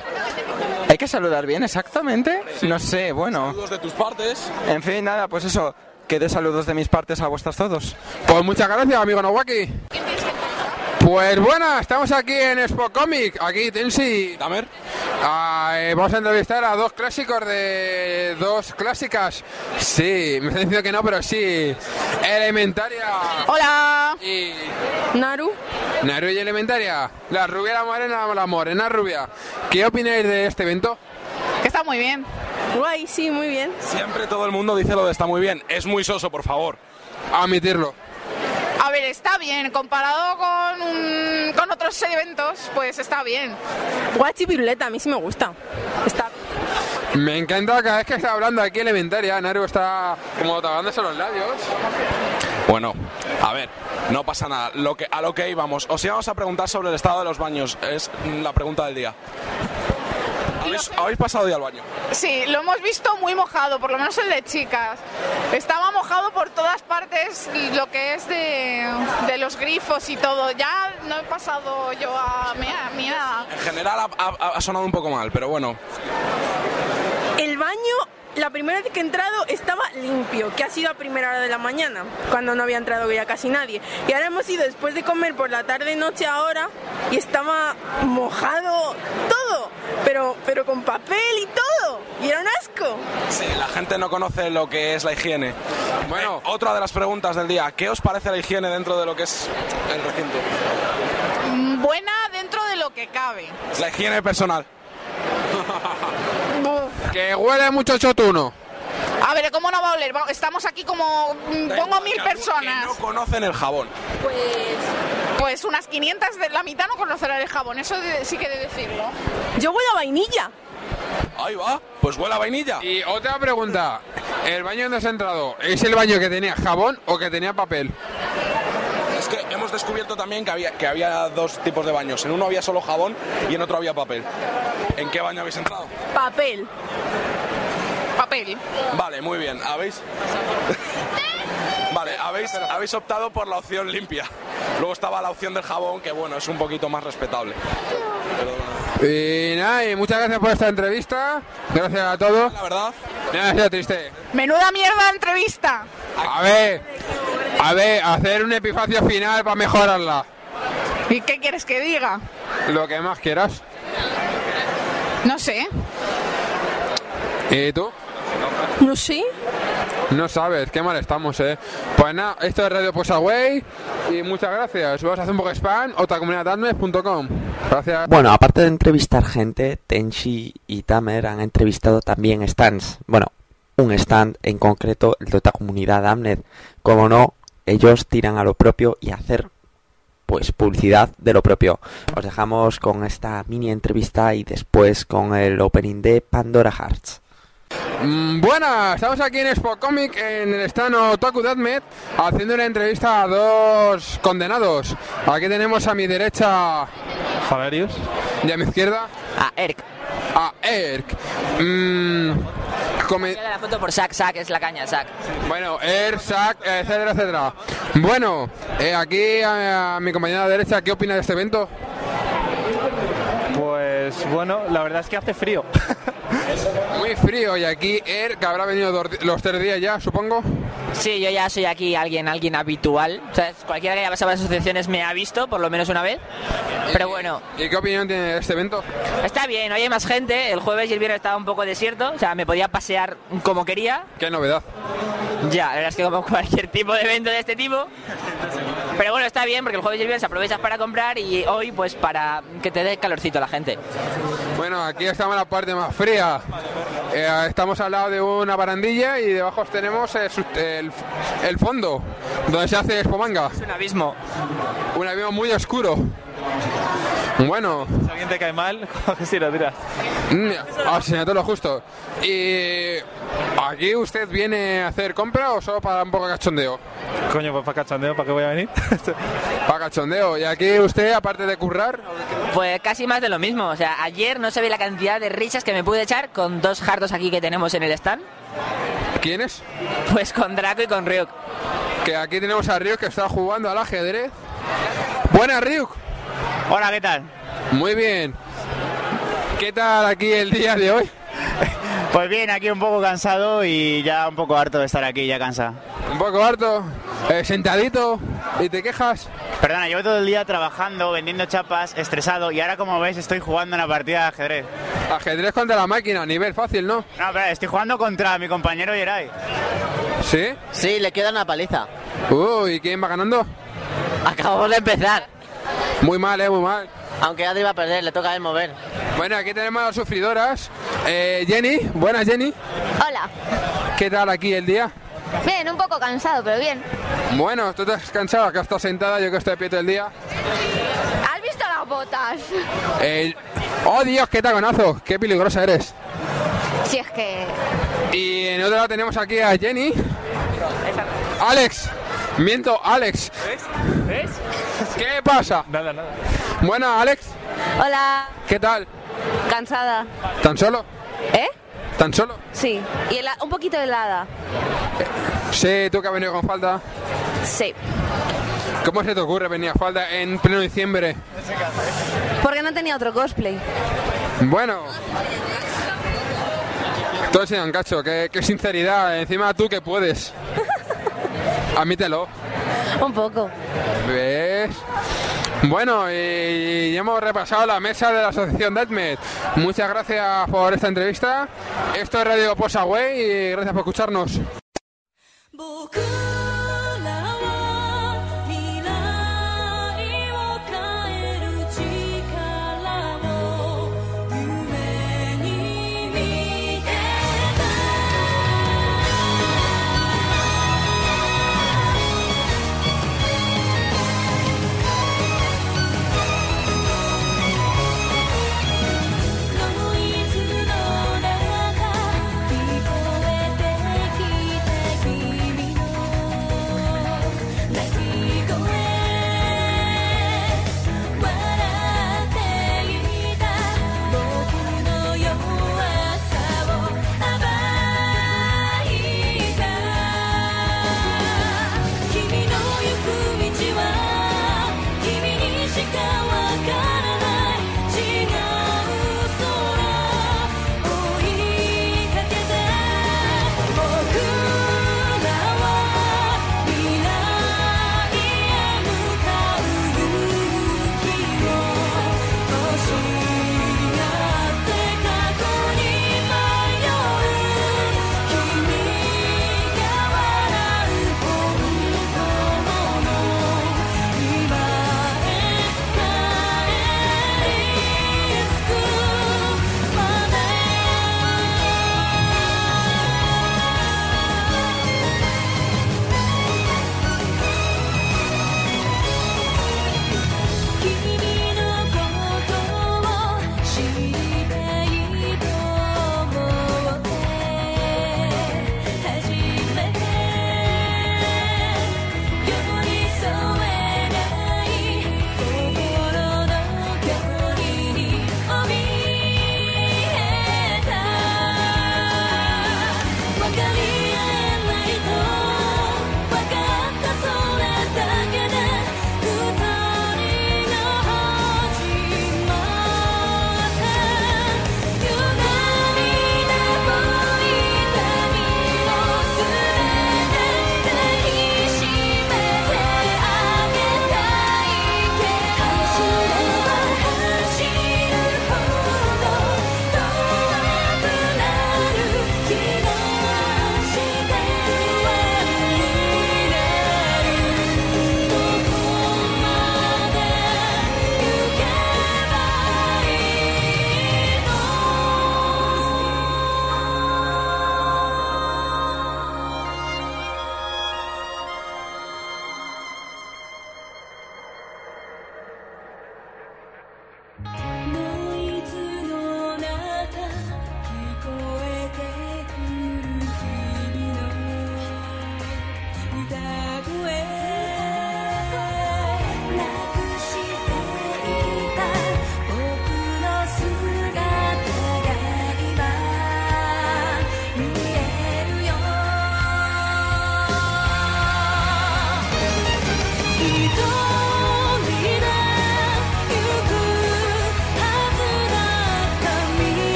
¿Hay que saludar bien exactamente? No sé, bueno. Saludos de tus partes. En fin, nada, pues eso. Que dé saludos de mis partes a vuestras todos. Pues muchas gracias, amigo Nowaki. Pues buenas, estamos aquí en Expo Comic, aquí Tensi. Damer. Ah, eh, vamos a entrevistar a dos clásicos de dos clásicas. Sí, me están diciendo que no, pero sí. Elementaria. Hola. Y Naru. Naru y Elementaria. La rubia, la morena, la morena rubia. ¿Qué opináis de este evento? Que está muy bien. Guay, sí, muy bien. Siempre todo el mundo dice lo de está muy bien. Es muy soso, por favor. Admitirlo. A ver, está bien. Comparado con, un- con otros eventos, pues está bien. Guachi piruleta, a mí sí me gusta. Está Me encanta cada vez que está hablando aquí Elementaria. Naru está como tapándose los labios. Bueno, a ver, no pasa nada. Lo que, a lo que íbamos. Os íbamos a preguntar sobre el estado de los baños. Es la pregunta del día. ¿Habéis, habéis pasado ya al baño? Sí, lo hemos visto muy mojado, por lo menos el de chicas. Estaba mojado por todas partes lo que es de, de los grifos y todo. Ya no he pasado yo a mía. mía. En general ha, ha- ha sonado un poco mal, pero bueno. El baño, la primera vez que he entrado, estaba limpio, que ha sido a primera hora de la mañana, cuando no había entrado ya casi nadie. Y ahora hemos ido después de comer por la tarde noche ahora y estaba mojado todo, pero, pero con papel y todo. Y era un asco. Sí, la gente no conoce lo que es la higiene. Bueno, otra de las preguntas del día. ¿Qué os parece la higiene dentro de lo que es el recinto? Mm, Buena dentro de lo que cabe. La higiene personal. Que huele mucho chotuno. A ver, ¿cómo no va a oler? Estamos aquí como... mm, Pongo mil personas. No conocen el jabón. Pues... Pues unas 500 de la mitad no conocerá el jabón, eso de- sí que de decirlo. Yo huelo a vainilla. Ahí va, pues huele a vainilla. Y otra pregunta. ¿El baño donde has entrado es el baño que tenía jabón o que tenía papel? Es que hemos descubierto también que había, que había dos tipos de baños. En uno había solo jabón y en otro había papel. ¿En qué baño habéis entrado? Papel. Papel. Vale, muy bien. ¿Habéis? Vale, habéis, habéis optado por la opción limpia. Luego estaba la opción del jabón, que bueno, es un poquito más respetable. Pero. Y nada, y muchas gracias por esta entrevista. Gracias a todos. La verdad. Nada, ha sido triste. Menuda mierda de entrevista. A ver, a ver, hacer un epifacio final para mejorarla. ¿Y qué quieres que diga? Lo que más quieras. No sé. ¿Y tú? No sé. No sabes, qué mal estamos, eh. Pues nada, esto es Radio Posaway y muchas gracias. Vamos a hacer un poco de spam, otacomunidadadmes.com. Gracias. Bueno, aparte de entrevistar gente, Tenshi y Tamer han entrevistado también stands. Bueno, un stand en concreto, el de otra comunidad Amnet. Como no, ellos tiran a lo propio y hacer pues publicidad de lo propio. Os dejamos con esta mini entrevista y después con el opening de Pandora Hearts. Mm, Buenas, estamos aquí en Expo Comic en el stand Otaku Deathmet haciendo una entrevista a dos condenados. Aquí tenemos a mi derecha Valerius. y a mi izquierda A Erk. a Erk. Mm, come- La foto por Sac, Sac, es la caña, Sac. Bueno, Erk, Sack, etcétera, etcétera. Bueno, eh, aquí a, a mi compañera de derecha, ¿qué opina de este evento? Pues bueno, la verdad es que hace frío. Muy frío y aquí Erk habrá venido los tres días ya, supongo. Sí, yo ya soy aquí alguien, alguien habitual. O sea, cualquiera que haya pasado las asociaciones me ha visto, por lo menos una vez. Pero bueno, ¿Y qué opinión tiene de este evento? está bien, hoy hay más gente. El jueves y el viernes estaba un poco desierto. O sea, me podía pasear como quería. Qué novedad. Ya, la verdad es que como cualquier tipo de evento de este tipo. Pero bueno, está bien porque el jueves y el viernes aprovechas para comprar y hoy pues para que te dé calorcito a la gente. Bueno, aquí estamos en la parte más fría. Eh, estamos al lado de una barandilla y debajo tenemos el, sus- el- el fondo, donde se hace Spomanga. Es un abismo. Un abismo muy oscuro. Bueno. Si alguien te cae mal, y lo tiras. Mm, ah, lo justo. ¿Y aquí usted viene a hacer compra o solo para un poco de cachondeo? Coño, pues para cachondeo, ¿para qué voy a venir? Para cachondeo. ¿Y aquí usted, aparte de currar? Pues casi más de lo mismo. O sea, ayer no se ve la cantidad de risas que me pude echar con dos jardos aquí que tenemos en el stand. ¿Quiénes? Pues con Draco y con Ryuk. Que aquí tenemos a Ryuk que está jugando al ajedrez. Buenas, Ryuk. Hola, ¿qué tal? Muy bien. ¿Qué tal aquí el día de hoy? Pues bien, aquí un poco cansado y ya un poco harto de estar aquí, ya cansa. Un poco harto, eh, sentadito y te quejas. Perdona, llevo todo el día trabajando, vendiendo chapas, estresado y ahora como ves estoy jugando una partida de ajedrez. Ajedrez contra la máquina, nivel fácil, ¿no? No, pero estoy jugando contra mi compañero Yeray. ¿Sí? Sí, le queda una paliza. Uy, ¿y quién va ganando? Acabamos de empezar. Muy mal, eh, muy mal. Aunque Adri va a perder, le toca a él mover. Bueno, aquí tenemos a las sufridoras. Eh, Jenny, buenas Jenny. Hola. ¿Qué tal aquí el día? Bien, un poco cansado, pero bien. Bueno, tú estás cansada, que estás sentada, yo que estoy de pie todo el día. ¿Has visto las botas? Eh, ¡Oh, Dios, qué taconazo! ¡Qué peligrosa eres! Si es que... Y en otro lado tenemos aquí a Jenny. Alex. Miento, Alex. ¿Ves? ¿Qué pasa? Nada, nada. Bueno, Alex, Hola, ¿qué tal? cansada. ¿Tan solo? ¿Eh? ¿Tan solo? Sí. Y un poquito helada. Sí, tú que has venido con falda. Sí. ¿Cómo se te ocurre venir a falda en pleno diciembre? Porque no tenía otro cosplay. Bueno. Todo sin un cacho, qué, qué sinceridad. Encima tú que puedes. Admítelo. Un poco. ¿Ves? Bueno, y hemos repasado la mesa de la asociación Deadmet. Muchas gracias por esta entrevista. Esto es Radio Posaway y gracias por escucharnos.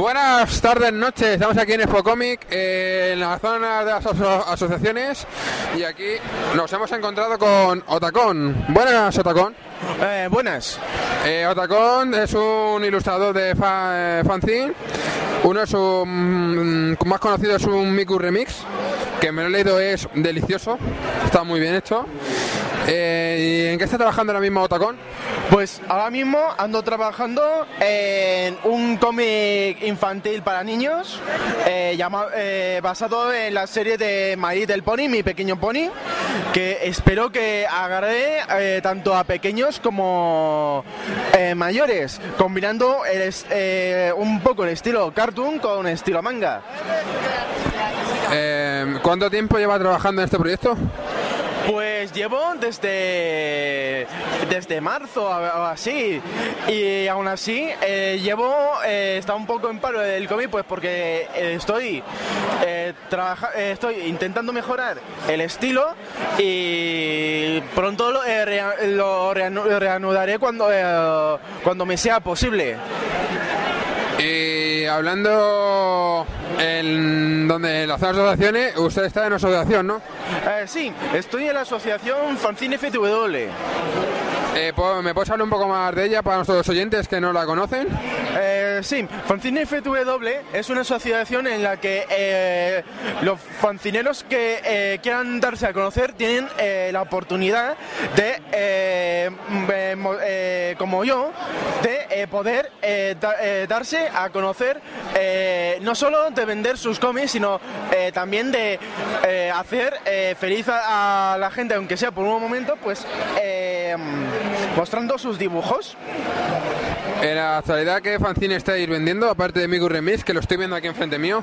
Buenas tardes, noches. Estamos aquí en Expo Comic, eh, en la zona de las aso- asociaciones, y aquí nos hemos encontrado con Otacón. Buenas, Otacón. buenas. Eh, Otacón es un ilustrador de fa- eh, fanzine. Uno de sus mm, más conocidos es un Miku Remix, que me lo he leído, es delicioso. Está muy bien hecho. Eh, ¿Y en qué está trabajando ahora mismo Otacón? Pues ahora mismo ando trabajando en un cómic infantil para niños eh, eh, basado en la serie de My Little Pony, mi pequeño pony, que espero que agarre tanto a pequeños como mayores, combinando el un poco el estilo cartoon con estilo manga. ¿Cuánto tiempo lleva trabajando en este proyecto? Pues llevo desde desde marzo o así y aún así eh, llevo eh, está un poco en paro el cómic pues porque estoy eh, eh, estoy intentando mejorar el estilo y pronto lo, lo reanu- reanudaré cuando cuando me sea posible. Hablando en donde la zona de asociaciones, usted está en una asociación, ¿no? Eh, sí, estoy en la asociación Fanzine FTW. Eh, ¿puedo- ¿Me puedes hablar un poco más de ella para nuestros oyentes que no la conocen? Eh, sí, Fanzine FTW es una asociación en la que eh, los fancineros que eh, quieran darse a conocer tienen la oportunidad de, eh, como yo, de poder da- darse a conocer no solo de vender sus cómics, sino eh, también de eh, hacer eh, feliz a, a la gente, aunque sea por un momento, pues mostrando sus dibujos. En la actualidad, ¿qué fanzine estáis vendiendo? Aparte de Miku Remix, que lo estoy viendo aquí enfrente mío.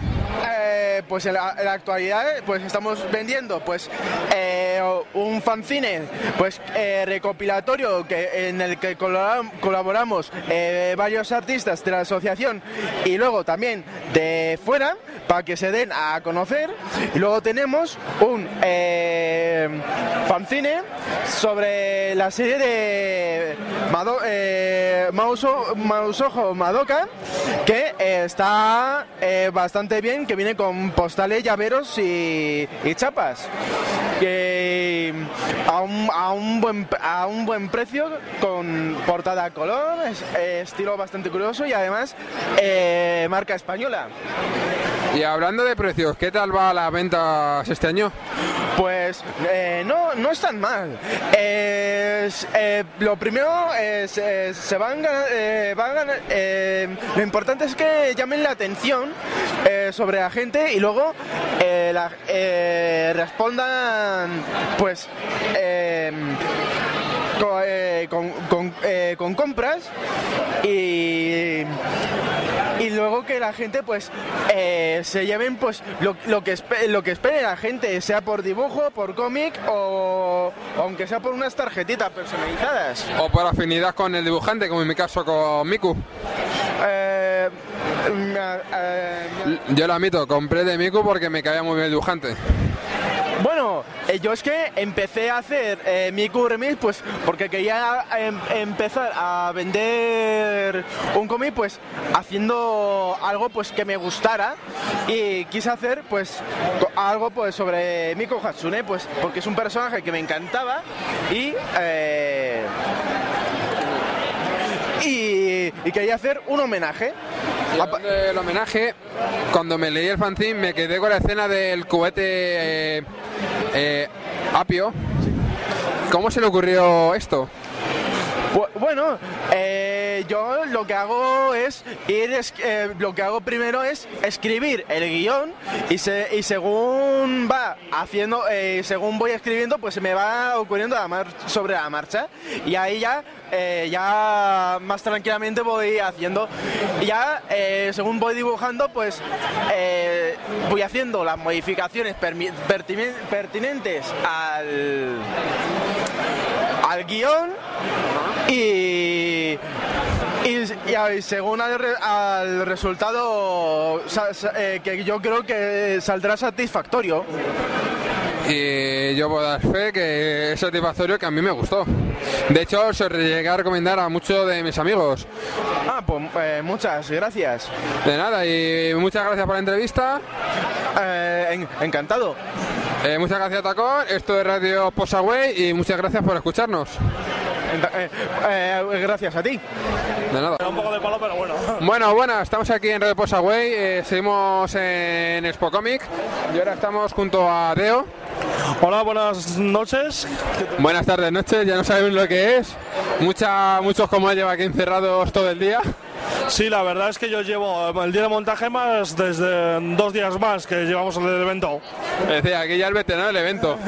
Pues en la, en la actualidad pues estamos vendiendo pues eh, un fanzine pues eh, recopilatorio que en el que colabora- colaboramos eh, varios artistas de la asociación y luego también de fuera para que se den a conocer y luego tenemos un eh, fanzine sobre la serie de Mado, eh, Mauso- Mausojo Madoka que está eh, bastante bien, que viene con postales, llaveros y, chapas. Que a un, buen, a un buen precio, con portada a color, es- estilo bastante curioso y además eh, marca española. Y hablando de precios, ¿qué tal va las ventas este año? Pues eh, no, no es tan mal. Eh, lo primero es, eh, se van, van lo importante es que llamen la atención sobre la gente y luego la- respondan pues eh, co- eh, con, con- eh, con compras y y luego que la gente pues eh, se lleven pues lo, lo que lo que espere la gente sea por dibujo por cómic o, aunque sea por unas tarjetitas personalizadas ¿O por afinidad con el dibujante, como en mi caso con Miku? Eh, eh, Yo lo admito, compré de Miku porque me caía muy bien el dibujante. Bueno, eh, yo es que empecé a hacer eh, mi Remix pues porque quería em- empezar a vender un cómic pues haciendo algo pues que me gustara y quise hacer pues algo pues sobre Miku Hatsune pues porque es un personaje que me encantaba y eh, y, y quería hacer un homenaje. Del homenaje, cuando me leí el fanzine me quedé con la escena del cubete eh, eh, apio. ¿Cómo se le ocurrió esto? Bu- Bueno, eh, yo lo que hago es ir, eh, lo que hago primero es escribir el guion y, se- y según va haciendo, eh, según voy escribiendo, pues se me va ocurriendo la mar- sobre la marcha y ahí ya, eh, ya más tranquilamente voy haciendo. Ya según voy dibujando, pues voy haciendo las modificaciones pertinentes al al guion y, y, según al, re- al resultado eh, que yo creo que saldrá satisfactorio. Y yo puedo dar fe que es satisfactorio que a mí me gustó. De hecho, se llegué a recomendar a muchos de mis amigos. Ah, pues eh, muchas gracias. De nada, y muchas gracias por la entrevista. Eh, en- encantado. Eh, muchas gracias, Tacón. Esto es Radio Posaway y muchas gracias por escucharnos. Eh, eh, gracias a ti. De nada. Un poco de palo, pero bueno. Bueno, bueno, estamos aquí en Radio Posaway, eh, seguimos en Expo Comic y ahora estamos junto a Deo. Hola, buenas noches. Buenas tardes, noches, ya no sabemos lo que es. Mucha, muchos como lleva aquí encerrados todo el día. Sí, la verdad es que yo llevo el día de montaje más desde dos días más que llevamos el evento. Es decir, aquí ya el veterano del evento.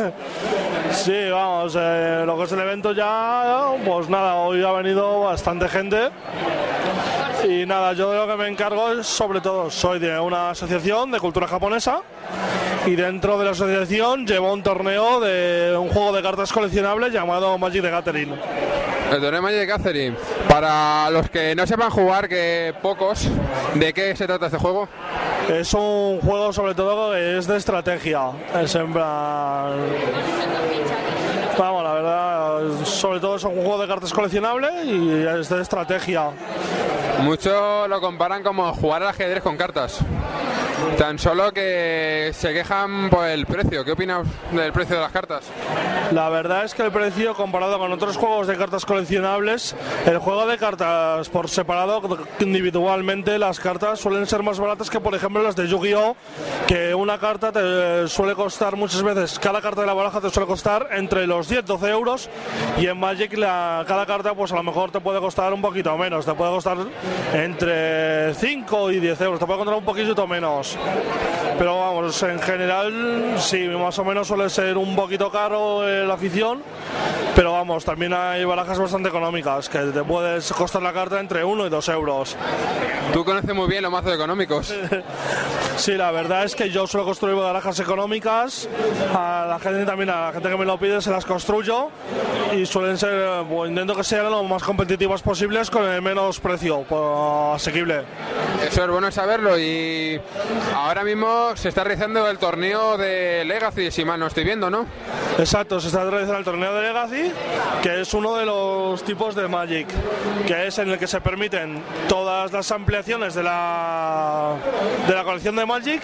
Sí, vamos, eh, lo que es el evento ya, pues nada, hoy ha venido bastante gente. Y nada, yo de lo que me encargo es, sobre todo, soy de una asociación de cultura japonesa y dentro de la asociación llevo un torneo de un juego de cartas coleccionables llamado Magic the Gathering. El torneo Magic de Catherine. Para los que no sepan jugar, que pocos, ¿de qué se trata este juego? Es un juego sobre todo que es de estrategia. Es en plan... Vamos, la verdad, sobre todo es un juego de cartas coleccionable y es de estrategia. Muchos lo comparan como jugar al ajedrez con cartas. Tan solo que se quejan por el precio. ¿Qué opinas del precio de las cartas? La verdad es que el precio comparado con otros juegos de cartas coleccionables, el juego de cartas por separado, individualmente, las cartas suelen ser más baratas que por ejemplo las de Yu-Gi-Oh! Que una carta te suele costar muchas veces, cada carta de la baraja te suele costar entre los 10-12 euros y en Magic la, cada carta pues a lo mejor te puede costar un poquito menos, te puede costar entre 5 y 10 euros, te puede costar un poquito menos. Pero vamos, en general sí, más o menos suele ser un poquito caro eh, la afición, pero vamos, también hay barajas bastante económicas, que te puedes costar la carta entre 1 y 2 euros. Tú conoces muy bien los mazos económicos. Sí, la verdad es que yo suelo construir barajas económicas, a la gente también, a la gente que me lo pide se las construyo y suelen ser, pues, intento que sean lo más competitivas posibles con el menos precio pues, asequible. Eso es bueno saberlo y ahora mismo se está realizando el torneo de Legacy, si mal no estoy viendo, ¿no? Exacto, se está realizando el torneo de Legacy, que es uno de los tipos de Magic, que es en el que se permiten todas las ampliaciones de la, de la colección de Magic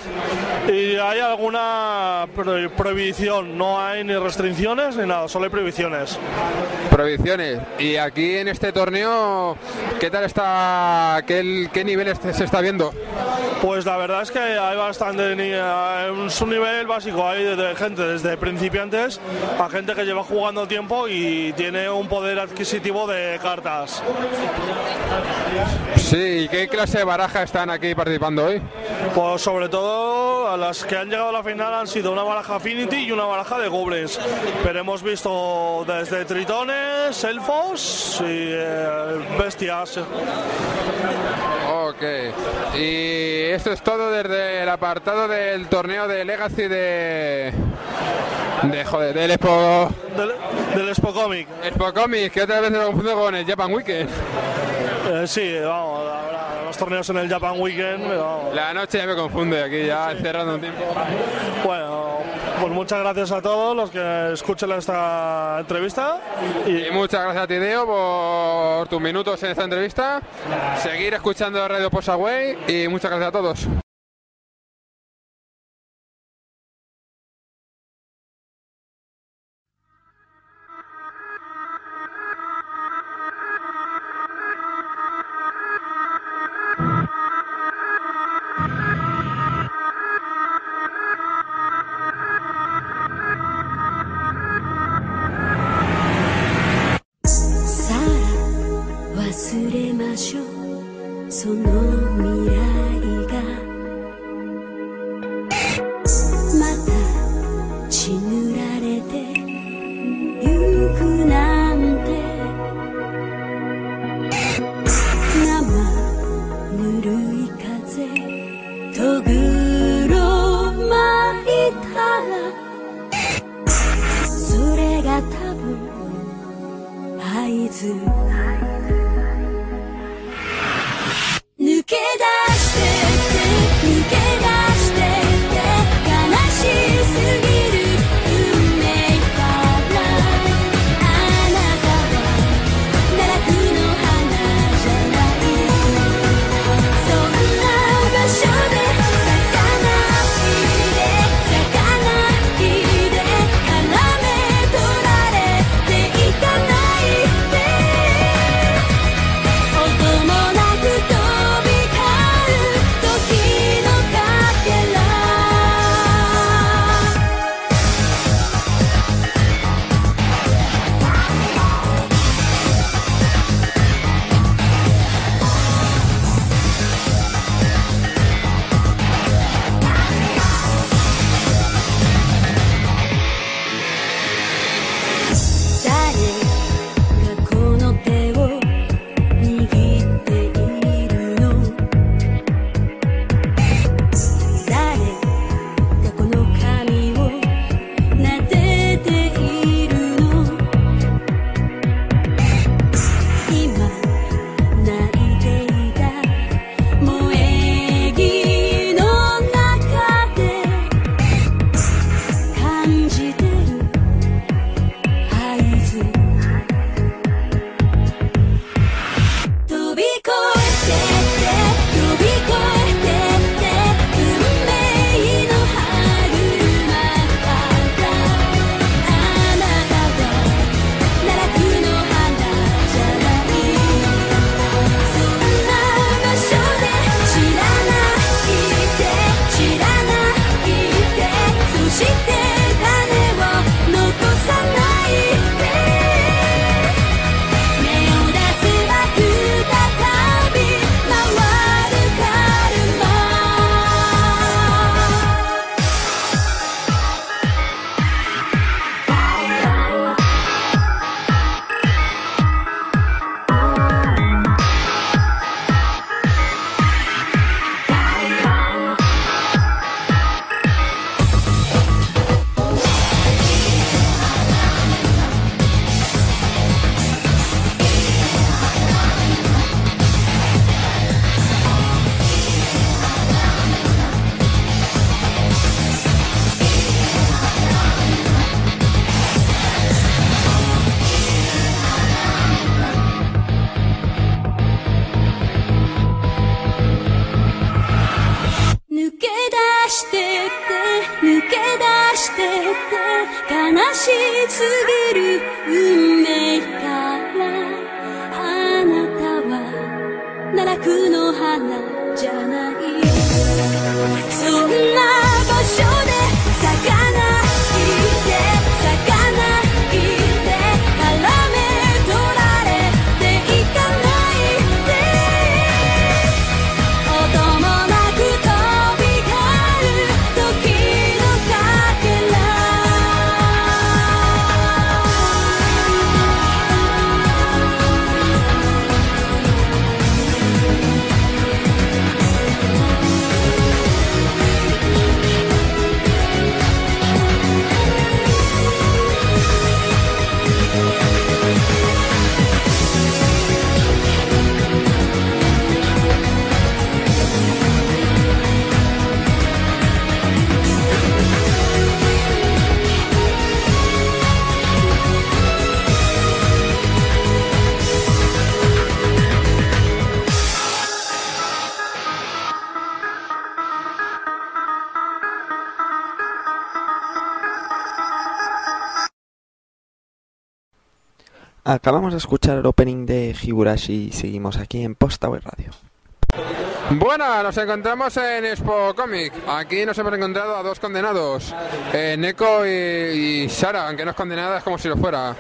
y hay alguna pro- prohibición, no hay ni restricciones ni nada, solo hay prohibiciones. Prohibiciones. Y aquí en este torneo, ¿qué tal está? ¿Qué, qué nivel este- se está viendo? Pues la verdad es que hay bastante, eh, es un nivel básico, hay de, de gente desde principiantes a gente que lleva jugando tiempo y tiene un poder adquisitivo de cartas. Sí, ¿y qué clase de baraja están aquí participando hoy? Pues sobre todo a las que han llegado a la final han sido una baraja Affinity y una baraja de Goblins. Pero hemos visto desde tritones, elfos y eh, bestias. Ok. Y esto es todo desde el apartado del torneo de Legacy de... De, joder, del Expo... Del, del Expo Comic. Expo Comic, que otra vez me lo confundo con el Japan Weekend. Eh, sí, vamos, verdad, los torneos en el Japan Weekend, pero. La noche ya me confunde, aquí ya encerrando un tiempo. Bueno, pues muchas gracias a todos los que escuchen esta entrevista. Y muchas gracias a ti, Deo, por tus minutos en esta entrevista. Seguir escuchando Radio Posaway y muchas gracias a todos. De escuchar el opening de Higurashi y seguimos aquí en Postaway Radio. Bueno, nos encontramos en Expo Comic. Aquí nos hemos encontrado a dos condenados, eh, Neko y, y Sara, aunque no es condenada, es como si lo fuera.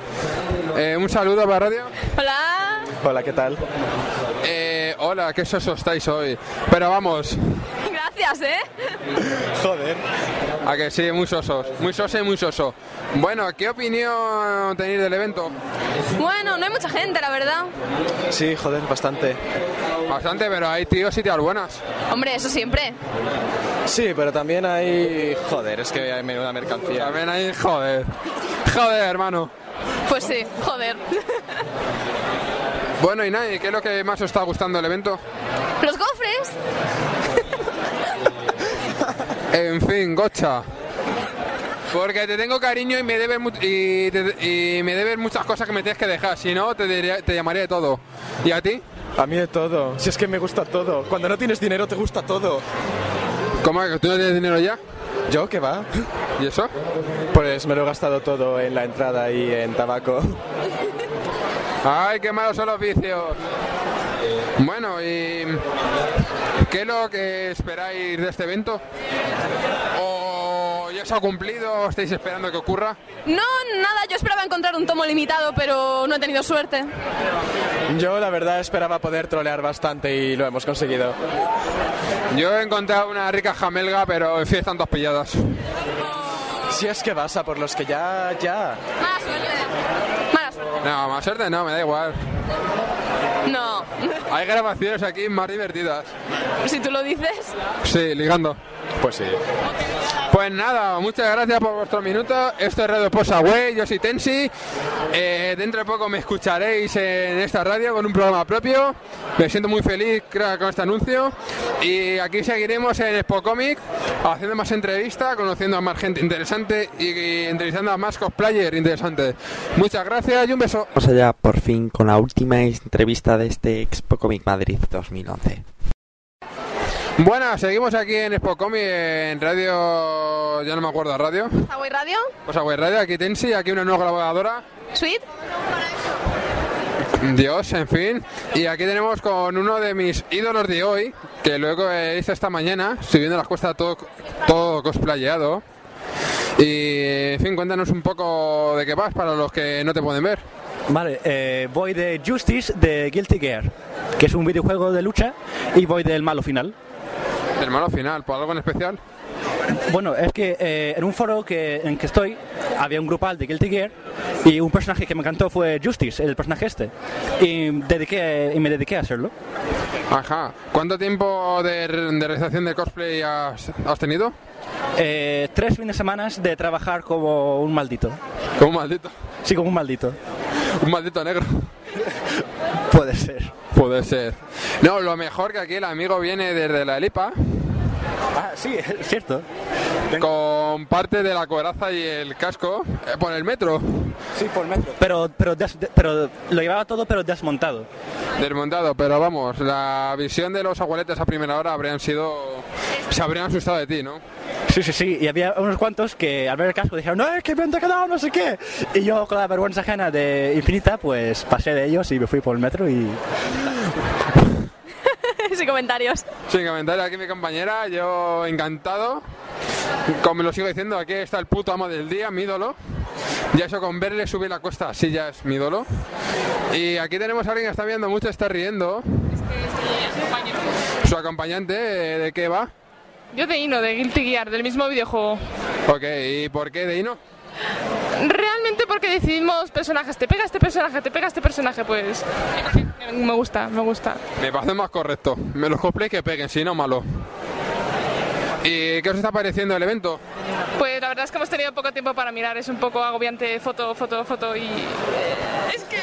Eh, un saludo para radio. Hola. Hola, ¿qué tal? Eh, hola, qué sosos estáis hoy. Pero vamos, Gracias, ¿eh? Joder. A que sí, muy sosos. Muy soso y muy soso. Bueno, ¿qué opinión tenéis del evento? Bueno, no hay mucha gente, la verdad. Sí, joder, bastante. Bastante, pero hay tíos y tías buenas. Hombre, eso siempre. Sí, pero también hay... Joder, es que hay menuda mercancía. También hay... Joder. Joder, hermano. Pues sí, joder. Bueno, y Nai, ¿qué es lo que más os está gustando del evento? Los gofres. En fin, gocha. Porque te tengo cariño y me debes y, te- y me debes muchas cosas que me tienes que dejar. Si no, te, diría- te llamaría de todo. ¿Y a ti? A mí de todo. Si es que me gusta todo. Cuando no tienes dinero te gusta todo. ¿Cómo que tú no tienes dinero ya? ¿Yo qué va? ¿Y eso? Pues me lo he gastado todo en la entrada y en tabaco. Ay, qué malos son los vicios. Bueno, ¿y qué es lo que esperáis de este evento? ¿O se ha cumplido o estáis esperando que ocurra? No, nada, yo esperaba encontrar un tomo limitado, pero no he tenido suerte. Yo la verdad esperaba poder trolear bastante y lo hemos conseguido. Yo he encontrado una rica jamelga, pero en fin, están dos pilladas. Si es que vas a por los que ya, ya. Mala suerte. Mala suerte. No, más suerte no, me da igual. No. Hay grabaciones aquí más divertidas. Si tú lo dices. Sí, ligando. Pues sí. Pues nada, muchas gracias por vuestro minuto. Esto es Radio Posa Way, yo soy Tensi. Eh, dentro de poco me escucharéis en esta radio con un programa propio. Me siento muy feliz creo, con este anuncio. Y aquí seguiremos en Expo Comic haciendo más entrevistas, conociendo a más gente interesante y, y entrevistando a más cosplayers interesantes. Muchas gracias y un beso. Vamos allá por fin con la última entrevista de este Expo Comic Madrid 2011. Bueno, seguimos aquí en Expo Comic en radio, ya no me acuerdo, radio. ¿Hawaii Radio? Pues Way Radio, aquí Tensi, aquí una nueva grabadora. ¿Sweet? Dios, en fin. Y aquí tenemos con uno de mis ídolos de hoy, que luego hice esta mañana, subiendo las cuestas todo, todo cosplayado. Y, en fin, cuéntanos un poco de qué vas para los que no te pueden ver. Vale, eh, voy de Justice de Guilty Gear, que es un videojuego de lucha, y voy del malo final. Del malo final, ¿por algo en especial? Bueno, es que eh, en un foro que, en que estoy había un grupal de Guilty Gear y un personaje que me encantó fue Justice, el personaje este. Y, dediqué, y me dediqué a hacerlo. Ajá. ¿Cuánto tiempo de, de realización de cosplay has, has tenido? Eh, tres fines de semana de trabajar como un maldito. ¿Como un maldito? Sí, como un maldito. Un maldito negro. Puede ser. Puede ser. No, lo mejor que aquí el amigo viene desde la Elipa. Ah, sí, es cierto. Con parte de la coraza y el casco eh, por el metro. Sí, por metro. Pero, pero, des- de- pero lo llevaba todo, pero desmontado. Desmontado, pero vamos, la visión de los abueletes a primera hora habrían sido... Se habrían asustado de ti, ¿no? Sí, sí, sí. Y había unos cuantos que al ver el casco dijeron, no, es que bien te ha quedado, no sé qué. Y yo con la vergüenza ajena de infinita, pues pasé de ellos y me fui por el metro y... Sin comentarios. Sin comentario aquí mi compañera, yo encantado. Como lo sigo diciendo, aquí está el puto amo del día, mi ídolo. Ya eso con verle subir la cuesta, así ya es mi ídolo. Y aquí tenemos a alguien que está viendo mucho, está riendo. Su acompañante, ¿eh? ¿de qué va? Yo de Ino, de Guilty Gear, del mismo videojuego. Ok, ¿y por qué de Ino? Realmente porque decidimos personajes, te pega este personaje, te pega este personaje, pues me gusta, me gusta. Me parece más correcto. Me los cosplay que peguen, si no, malo. ¿Y qué os está pareciendo el evento? Pues la verdad es que hemos tenido poco tiempo para mirar, es un poco agobiante foto, foto, foto y... eh, Es que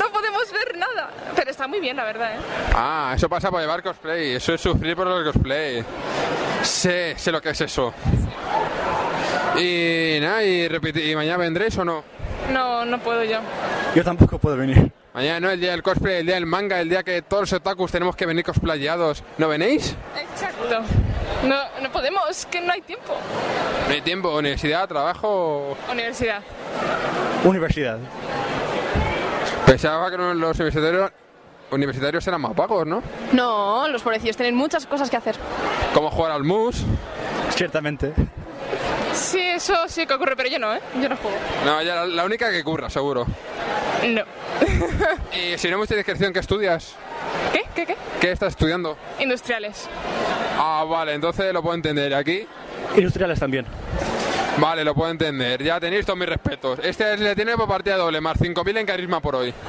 no podemos ver nada, pero está muy bien la verdad, ¿eh? Ah, eso pasa por llevar cosplay. Eso es sufrir por el cosplay. Sé, sé lo que es eso. Y nada, y, repite- ¿y mañana vendréis o no? No, no puedo yo. Yo tampoco puedo venir. Mañana no, el día del cosplay, el día del manga, el día que todos los otakus tenemos que venir cosplayados. ¿No venéis? Exacto. No, no podemos, que no hay tiempo. No hay tiempo, universidad, trabajo. Universidad. Universidad. Pensaba que los universitarios, universitarios eran más pagos, ¿no? No, los pobrecillos tienen muchas cosas que hacer. Como jugar al mus. Ciertamente. Sí, eso sí que ocurre, pero yo no, ¿eh? Yo no juego. No, ya la, la única que curra, seguro. No. Y si no mucha discreción, ¿qué estudias? ¿Qué? ¿Qué? ¿Qué? ¿Qué estás estudiando? Industriales. Ah, vale, entonces lo puedo entender. ¿Aquí? Industriales también. Vale, lo puedo entender. Ya tenéis todos mis respetos. Este le tiene por partida doble, más 5.000 en carisma por hoy.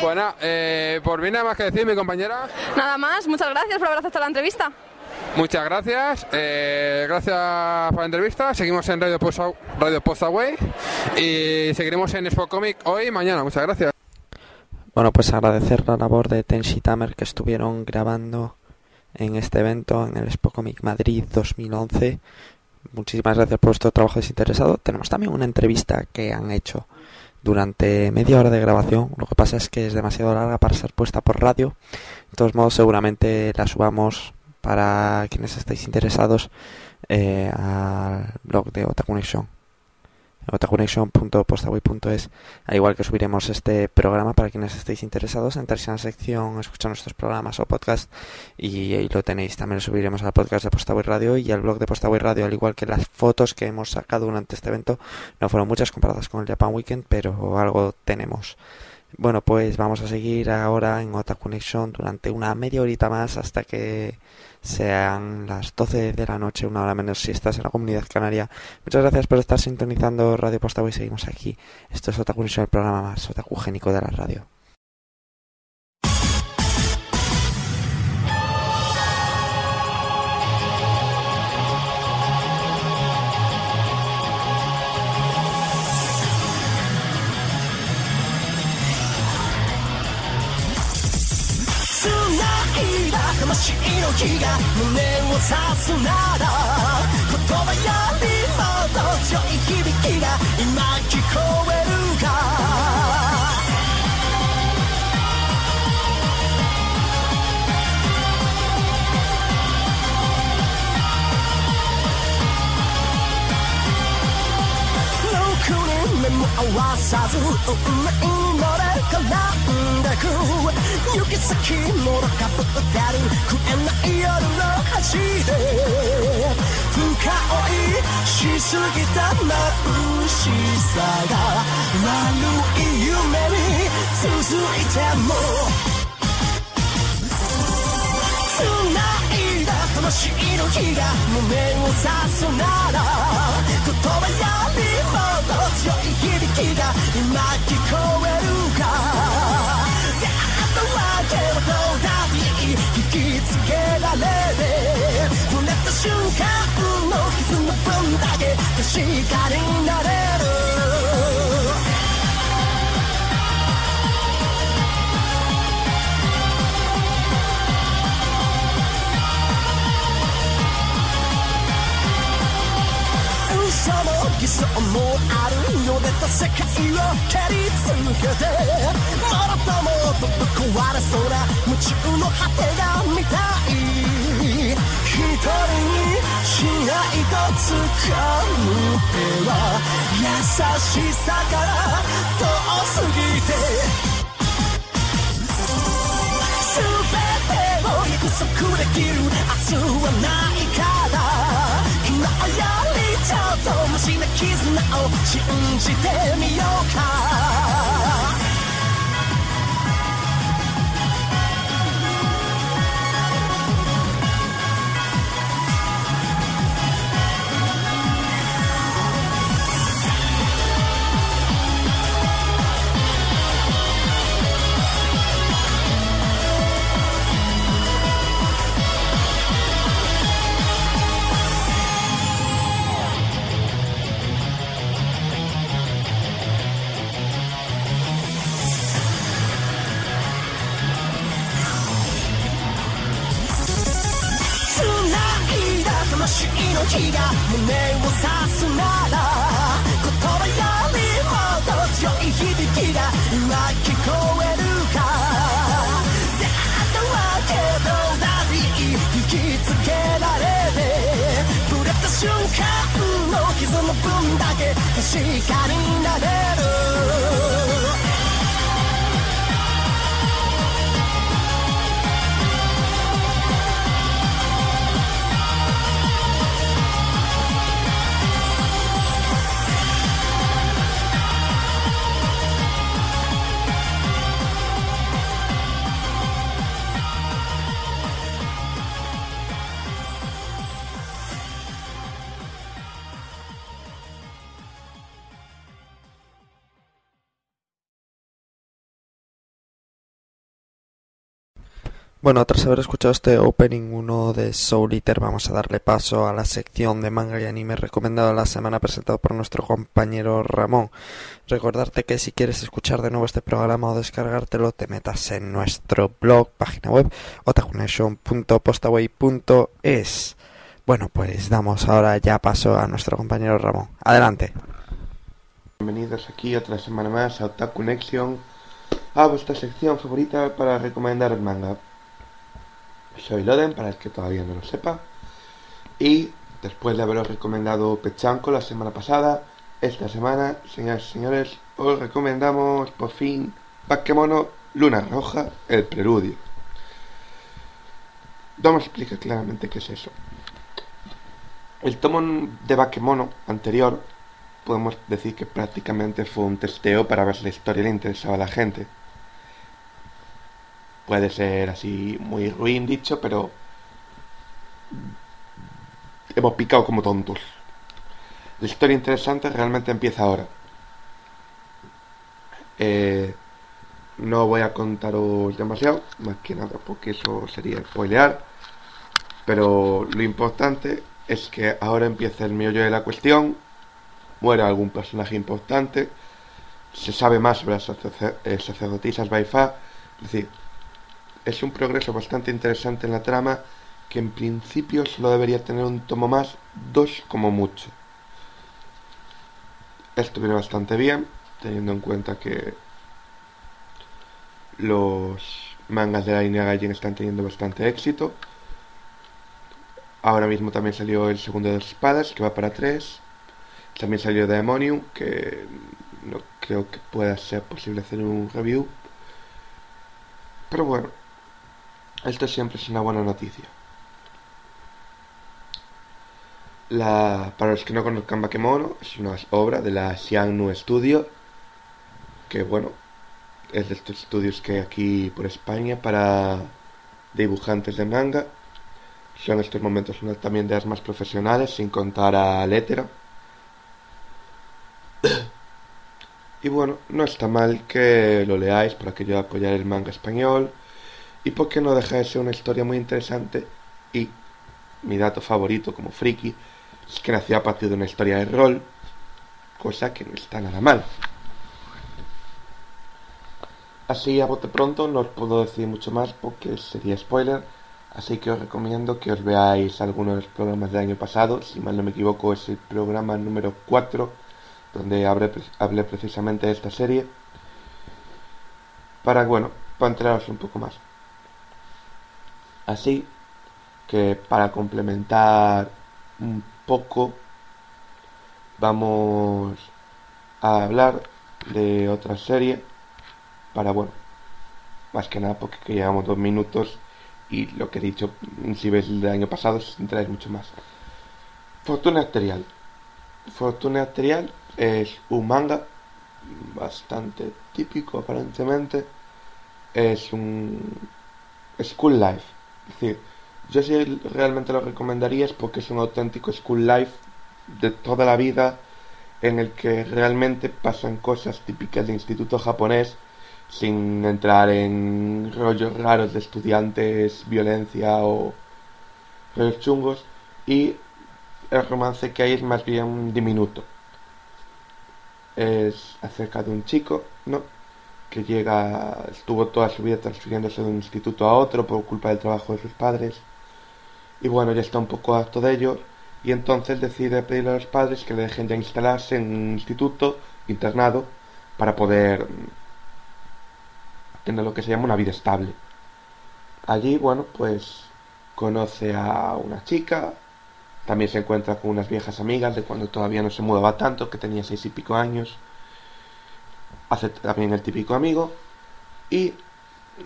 Bueno, eh, por bien nada más que decir, mi compañera. Nada más, muchas gracias por haber aceptado la entrevista. Muchas gracias. eh, gracias por la entrevista. Seguimos en Radio Post, Radio Postaway y seguiremos en Expo Comic hoy y mañana. Muchas gracias. Bueno, pues agradecer la labor de Tenshi Tamer que estuvieron grabando en este evento en el Expo Comic Madrid 2011. Muchísimas gracias por vuestro trabajo desinteresado. Tenemos también una entrevista que han hecho durante media hora de grabación. Lo que pasa es que es demasiado larga para ser puesta por radio. De todos modos, seguramente la subamos para quienes estéis interesados eh, al blog de Otakunation otakunation.postaway.es al igual que subiremos este programa para quienes estéis interesados entráis en la sección escuchar nuestros programas o podcast y ahí lo tenéis. También lo subiremos al podcast de Postaway Radio y al blog de Postaway Radio. Al igual que las fotos que hemos sacado durante este evento no fueron muchas comparadas con el Japan Weekend pero algo tenemos. Bueno pues vamos a seguir ahora en Otakunation durante una media horita más hasta que sean las 12 de la noche, una hora menos si estás en la comunidad canaria. Muchas gracias por estar sintonizando Radio Postaway. Seguimos aquí. Esto es Otaku el programa más otacugénico de la radio. だ魂の火が胸を刺すなら言葉よりもっと強い響きが今聞こえるか6人目も合わさず運命に乗れ絡んでく行き先もろかぶってる食えない夜の端で深追いしすぎた眩しさが悪い夢に続いても繋いだ魂の火が胸を刺すなら言葉よりもっと強い響きが今聞こえる alegre. 想もあるよでと世界を蹴り続けてもろともとぶっ壊れそうな夢中の果てが見たい一人にしないと掴む手は優しさから遠すぎて全てを約束できる。明日はないから。今をや。ょっとマシな絆を信じてみようか。息が今聞こえるか。出会ったわけどダディ引きつけられて。触れた瞬間の傷の分だけ確かになれる。Bueno, tras haber escuchado este opening 1 de Soul Eater, vamos a darle paso a la sección de manga y anime recomendado la semana presentado por nuestro compañero Ramón. Recordarte que si quieres escuchar de nuevo este programa o descargártelo, te metas en nuestro blog, página web, otakunation.postaway.es. Bueno, pues damos ahora ya paso a nuestro compañero Ramón. Adelante. Bienvenidos aquí otra semana más a Otaku a vuestra sección favorita para recomendar manga. Soy Loden, para el que todavía no lo sepa, y después de haberos recomendado Pechanco la semana pasada, esta semana, señoras y señores, os recomendamos por fin Bakemono Luna Roja, el preludio. Vamos a explicar claramente qué es eso. El tomo de Bakemono anterior podemos decir que prácticamente fue un testeo para ver si la historia le interesaba a la gente. Puede ser así muy ruin dicho, pero hemos picado como tontos. La historia interesante realmente empieza ahora. Eh, no voy a contaros demasiado, más que nada porque eso sería spoilear. Pero lo importante es que ahora empieza el meollo de la cuestión muere algún personaje importante, se sabe más sobre las sacer- sacerdotisas Baifa, es decir, es un progreso bastante interesante en la trama que en principio solo debería tener un tomo más, dos como mucho. Esto viene bastante bien, teniendo en cuenta que los mangas de la línea Gaijin están teniendo bastante éxito. Ahora mismo también salió el segundo de las espadas, que va para tres. También salió Demonium, que no creo que pueda ser posible hacer un review. Pero bueno, esto siempre es una buena noticia. La, para los que no conozcan Bakemono, es una obra de la Xiangnu Studio, que bueno, es de estos estudios que hay aquí por España para dibujantes de manga. Son estos momentos una también de las más profesionales, sin contar a Letera. Y bueno, no está mal que lo leáis para que yo apoyar el manga español. Y porque no deja de ser una historia muy interesante. Y mi dato favorito como friki es que nació a partir de una historia de rol. Cosa que no está nada mal. Así a bote pronto no os puedo decir mucho más porque sería spoiler. Así que os recomiendo que os veáis algunos de los programas del año pasado. Si mal no me equivoco es el programa número 4 donde hablé, hablé precisamente de esta serie, para, bueno, para enteraros un poco más. Así que para complementar un poco, vamos a hablar de otra serie, para, bueno, más que nada porque que llevamos dos minutos y lo que he dicho, si ves el año pasado, enteráis mucho más. Fortuna Arterial. Fortuna Arterial es un manga bastante típico aparentemente. Es un School Life. Es decir, yo si realmente lo recomendaría es porque es un auténtico School Life de toda la vida en el que realmente pasan cosas típicas de instituto japonés sin entrar en rollos raros de estudiantes, violencia o rollos chungos y el romance que hay es más bien diminuto. Es acerca de un chico, ¿no? Que llega, estuvo toda su vida transfiriéndose de un instituto a otro por culpa del trabajo de sus padres. Y bueno, ya está un poco harto de ello. Y entonces decide pedirle a los padres que le dejen ya instalarse en un instituto internado para poder tener lo que se llama una vida estable. Allí, bueno, pues conoce a una chica, también se encuentra con unas viejas amigas de cuando todavía no se mudaba tanto, que tenía seis y pico años. Hace también el típico amigo. Y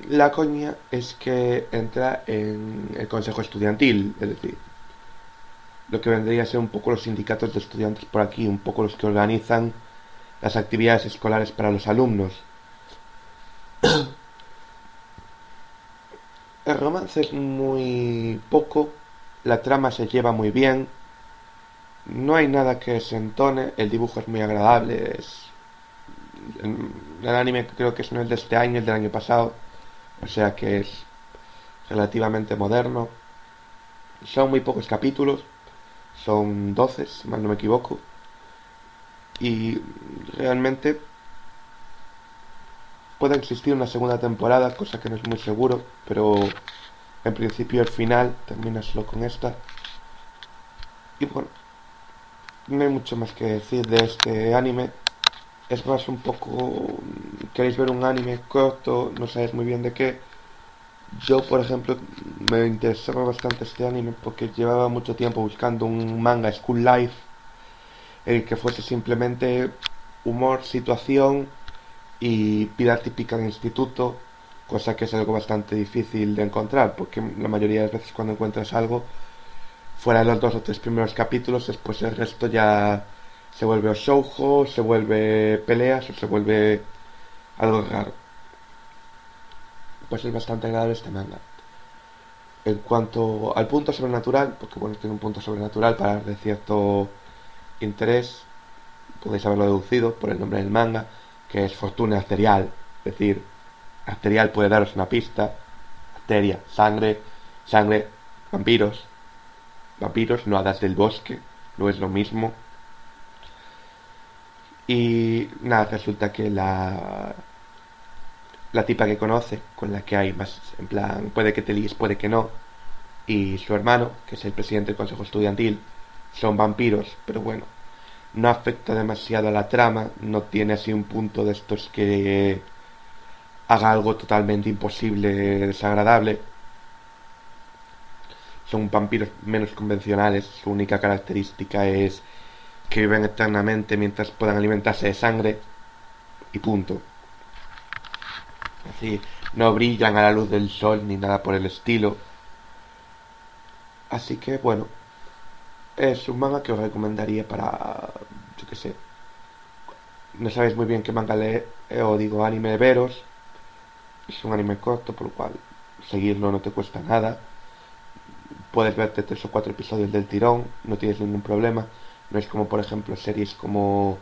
la coña es que entra en el consejo estudiantil, es decir, lo que vendría a ser un poco los sindicatos de estudiantes por aquí, un poco los que organizan las actividades escolares para los alumnos. El romance es muy poco, la trama se lleva muy bien, no hay nada que se entone, el dibujo es muy agradable, es el anime creo que es no es de este año, es del año pasado, o sea que es relativamente moderno. Son muy pocos capítulos, son 12, si mal no me equivoco, y realmente puede existir una segunda temporada, cosa que no es muy seguro, pero en principio el final termina solo con esta. Y bueno, no hay mucho más que decir de este anime. Es más un poco... ¿Queréis ver un anime corto? No sabéis muy bien de qué. Yo, por ejemplo, me interesaba bastante este anime porque llevaba mucho tiempo buscando un manga School Life el que fuese simplemente humor, situación y vida típica de instituto, cosa que es algo bastante difícil de encontrar, porque la mayoría de las veces cuando encuentras algo, fuera de los dos o tres primeros capítulos, después el resto ya se vuelve shoujo, se vuelve peleas o se vuelve algo raro. Pues es bastante agradable este manga. En cuanto al punto sobrenatural, porque bueno, tiene un punto sobrenatural para de cierto interés, podéis haberlo deducido por el nombre del manga, que es Fortuna Arterial, es decir, arterial puede daros una pista, arteria, sangre, sangre, vampiros, vampiros, no hadas del bosque, no es lo mismo. Y nada, resulta que la la tipa que conoce, con la que hay más, en plan, puede que te líes, puede que no, y su hermano, que es el presidente del consejo estudiantil, son vampiros, pero bueno, no afecta demasiado a la trama, no tiene así un punto de estos que haga algo totalmente imposible, desagradable. Son vampiros menos convencionales, su única característica es que viven eternamente mientras puedan alimentarse de sangre y punto. Así, no brillan a la luz del sol ni nada por el estilo. Así que bueno, es un manga que os recomendaría para, yo qué sé, no sabéis muy bien qué manga leer, eh, o digo anime de veros, es un anime corto, por lo cual seguirlo no te cuesta nada, puedes verte tres o cuatro episodios del tirón, no tienes ningún problema, no es como por ejemplo series como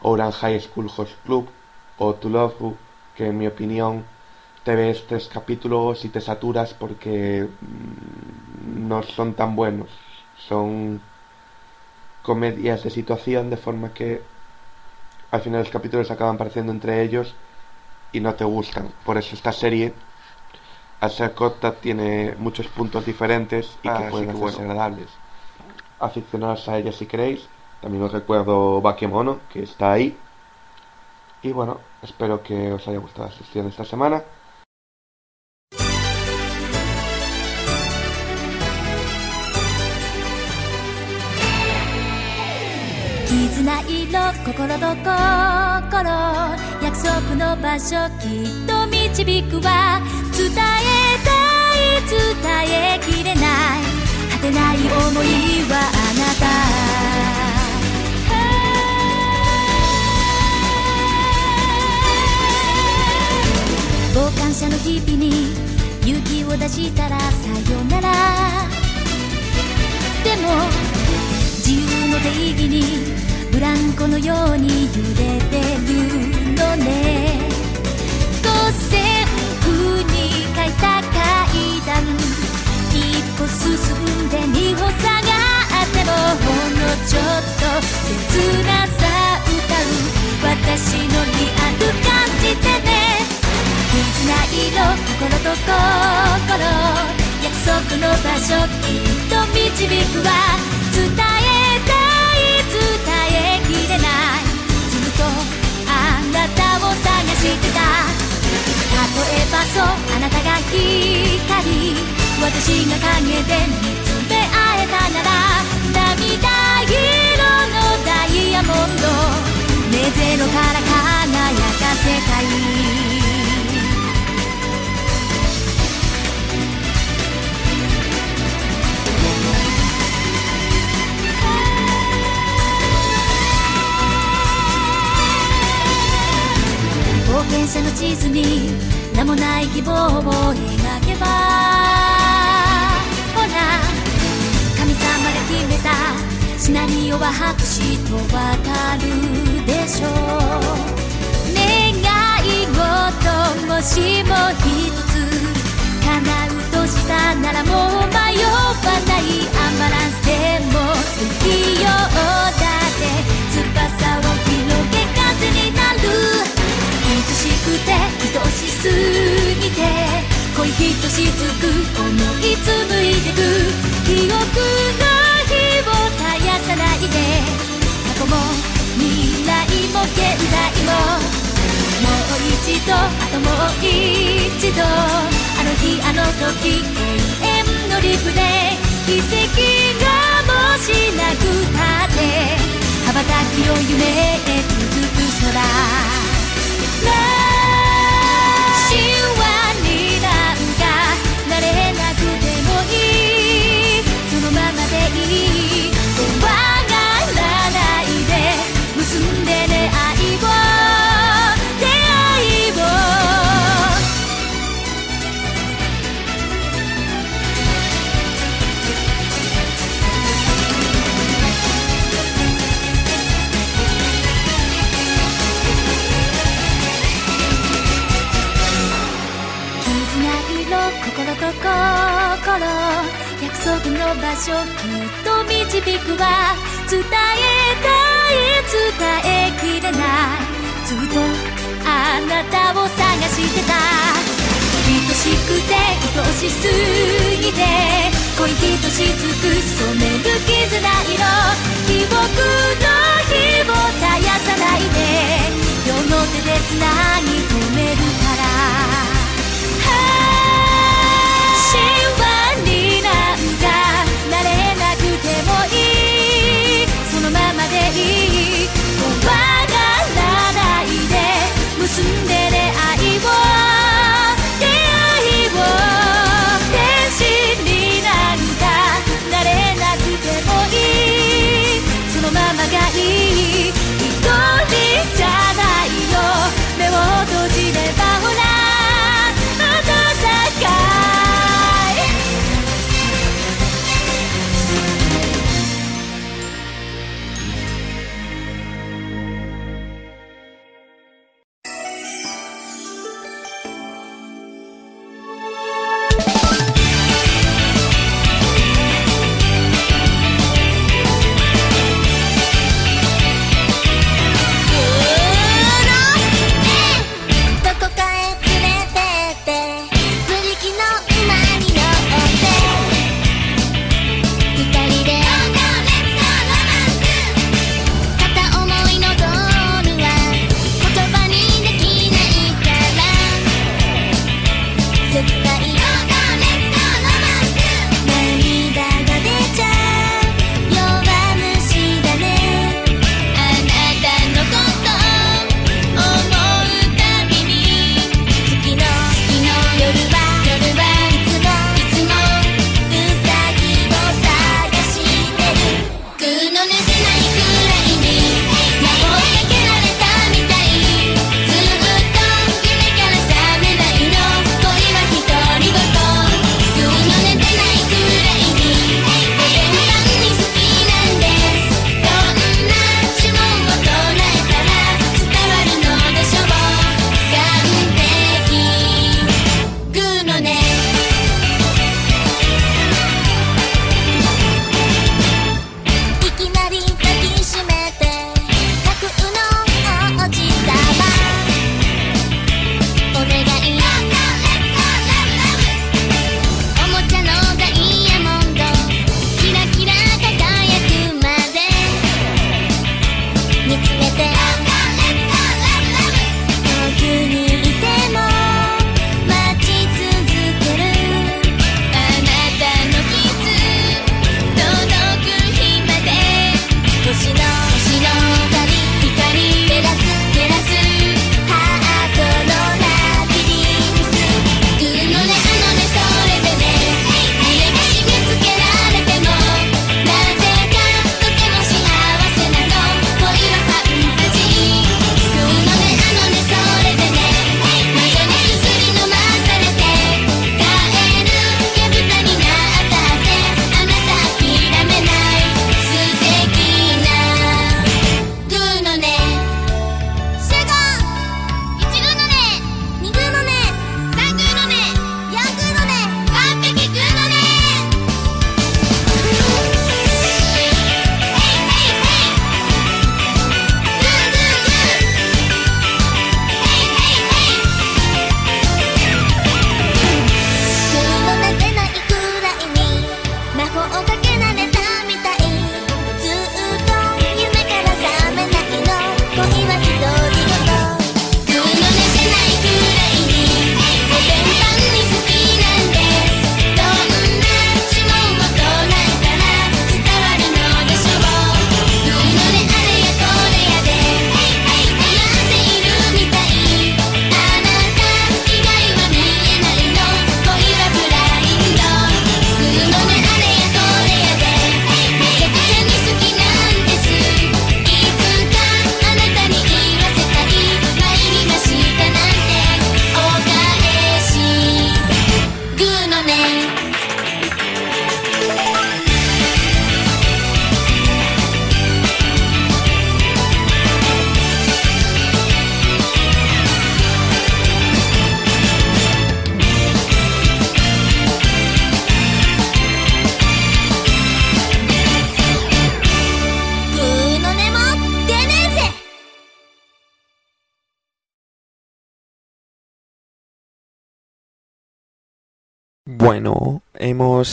Orange High School Host Club o To Love You, que en mi opinión te ves tres capítulos y te saturas porque mm, no son tan buenos, son comedias de situación de forma que al final los capítulos acaban pareciendo entre ellos y no te gustan. Por eso esta serie, al ser corta, tiene muchos puntos diferentes y que pueden hacerse agradables. Aficionados a ella si queréis, También os recuerdo Bakemono, que está ahí. Y bueno, espero que os haya gustado la sesión de esta semana. てない想いはあなた。傍観者の日々に勇気を出したらさよなら。でも自由の定義にブランコのように揺れてるのね。五線譜に書いた階段一歩進んで二歩下がってもほんのちょっと切なさ歌う私のリアル感じてね。絆色心と心。約束の場所きっと導くわ。伝えたい伝えきれない。ずっとあなたを探してた。例えばそうあなたが光私が影で見つめ合えたなら涙色のダイヤモンドねゼロから輝かせたい冒険者の地図に名もない希望を描シナリオは白紙とわかるでしょう願い事もしも一つ叶うとしたならもう迷わないアンバランスでも不器用だって翼を広げ風になる。愛しくて愛しすぎて恋ひとしつく思い紡いでく。記憶のさないで。過去も未来も現在ももう一度あともう一度。あの日あの時永遠のリプレイ奇跡がもしなくたって羽ばたきを夢へ続く空。神話に色心と心約束の場所きっと導くわ伝えたい伝えきれないずっとあなたを探してた。愛しくて愛しすぎて恋ひとしつく染める絆色記憶の火を絶やさないで両の手でつなぎ止める üstünde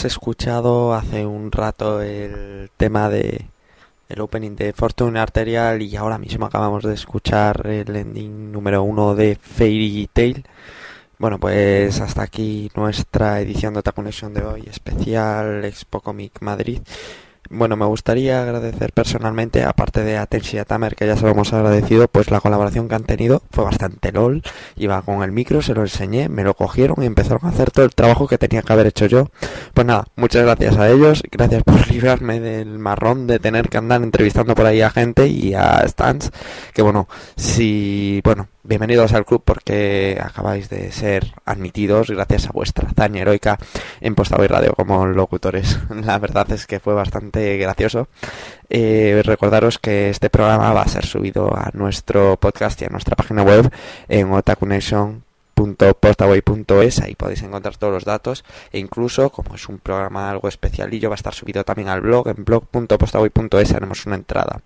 escuchado hace un rato el tema de el opening de Fortune Arterial y ahora mismo acabamos de escuchar el ending número uno de Fairy Tail. Bueno, pues hasta aquí nuestra edición de Otaku de hoy, especial Expo Comic Madrid. Bueno, me gustaría agradecer personalmente, aparte de a y a Tamer, que ya se lo hemos agradecido, pues la colaboración que han tenido fue bastante lol. Iba con el micro, se lo enseñé, me lo cogieron y empezaron a hacer todo el trabajo que tenía que haber hecho yo. Pues nada, muchas gracias a ellos, gracias por librarme del marrón de tener que andar entrevistando por ahí a gente y a stands. Que bueno, si, bueno, bienvenidos al club porque acabáis de ser admitidos gracias a vuestra hazaña heroica en Postado y Radio como locutores. La verdad es que fue bastante gracioso. Eh, recordaros que este programa va a ser subido a nuestro podcast y a nuestra página web en otakunation.postaway.es ahí podéis encontrar todos los datos e incluso como es un programa algo especialillo va a estar subido también al blog en blog.postaway.es haremos una entrada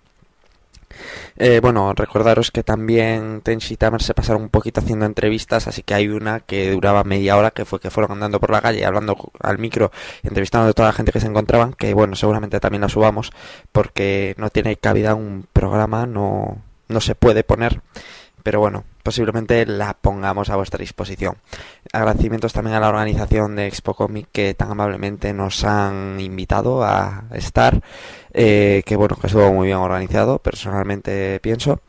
eh, bueno, recordaros que también Tenshi y Tamer se pasaron un poquito haciendo entrevistas, así que hay una que duraba media hora, que fue que fueron andando por la calle, hablando al micro, entrevistando a toda la gente que se encontraban, que bueno, seguramente también la subamos, porque no tiene cabida un programa, no, no se puede poner, pero bueno, posiblemente la pongamos a vuestra disposición. Agradecimientos también a la organización de Expo Comic que tan amablemente nos han invitado a estar, eh, que bueno, que estuvo muy bien organizado, personalmente pienso,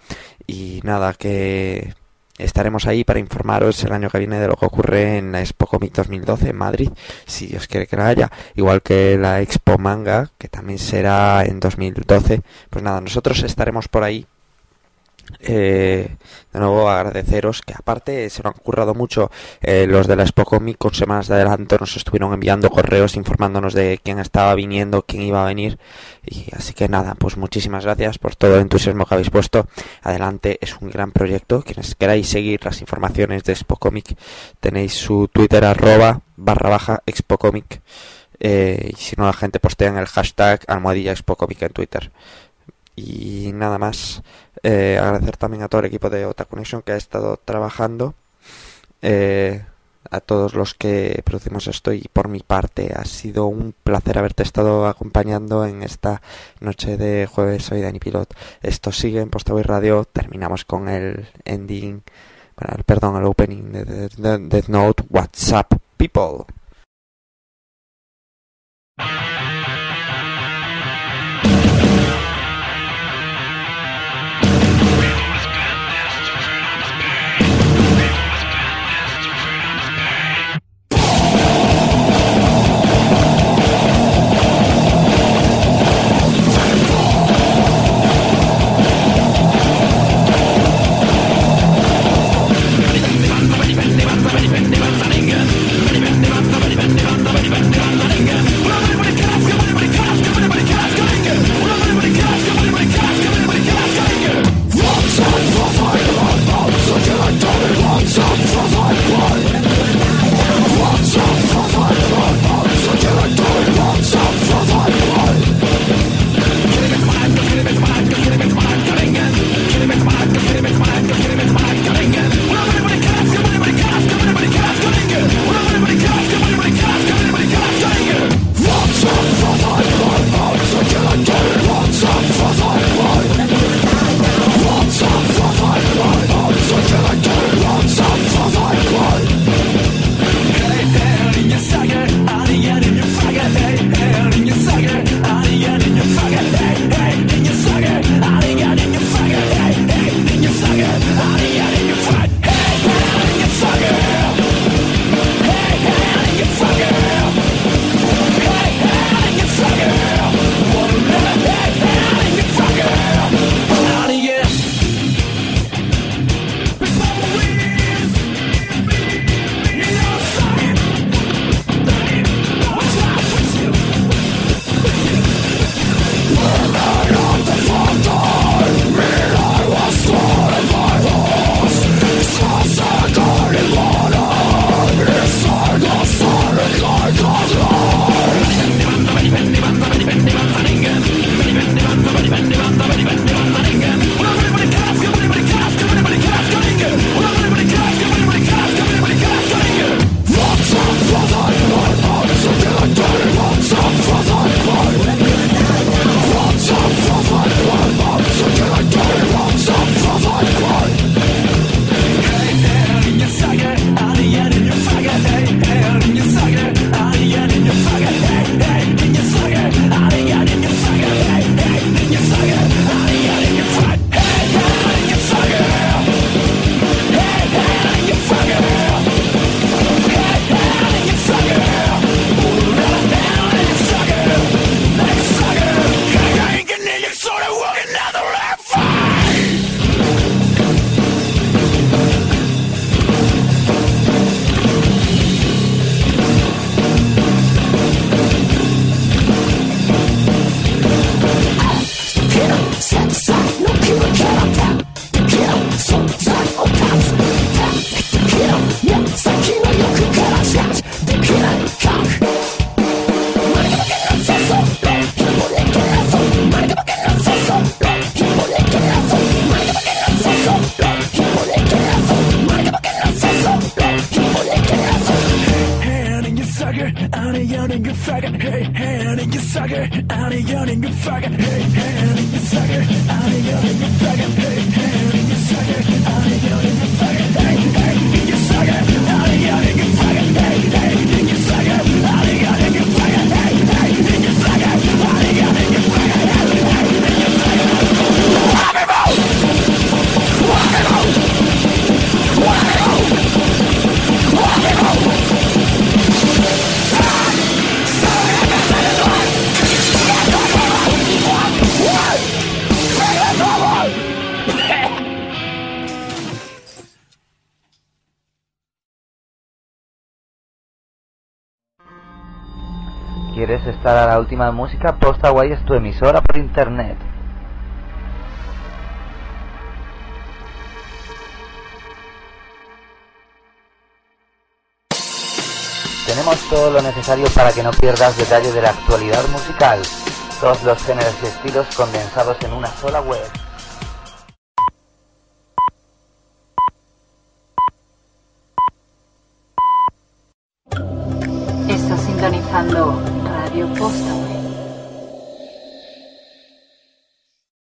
y nada, que estaremos ahí para informaros el año que viene de lo que ocurre en la Expo Comic 2012 en Madrid, si Dios quiere que la haya, igual que la Expo Manga, que también será en 2012. Pues nada, nosotros estaremos por ahí eh, de nuevo agradeceros que aparte se lo han currado mucho eh, los de la Expo Comic con semanas de adelanto nos estuvieron enviando correos informándonos de quién estaba viniendo, quién iba a venir. Y así que nada, pues muchísimas gracias por todo el entusiasmo que habéis puesto. Adelante, es un gran proyecto. Quienes queráis seguir las informaciones de Expo Comic tenéis su Twitter arroba barra baja Expo Comic. Eh, y si no la gente postea en el hashtag almohadilla Expo Comic en Twitter y nada más. Eh, agradecer también a todo el equipo de Otaku Connection que ha estado trabajando eh, a todos los que producimos esto y por mi parte ha sido un placer haberte estado acompañando en esta noche de jueves. Soy Dani Pilot. Esto sigue en Postaway Radio. Terminamos con el ending perdón el opening de, de, de Death Note. WhatsApp People estar a la última música? Postaway es tu emisora por internet. Tenemos todo lo necesario para que no pierdas detalle de la actualidad musical. Todos los géneros y estilos condensados en una sola web.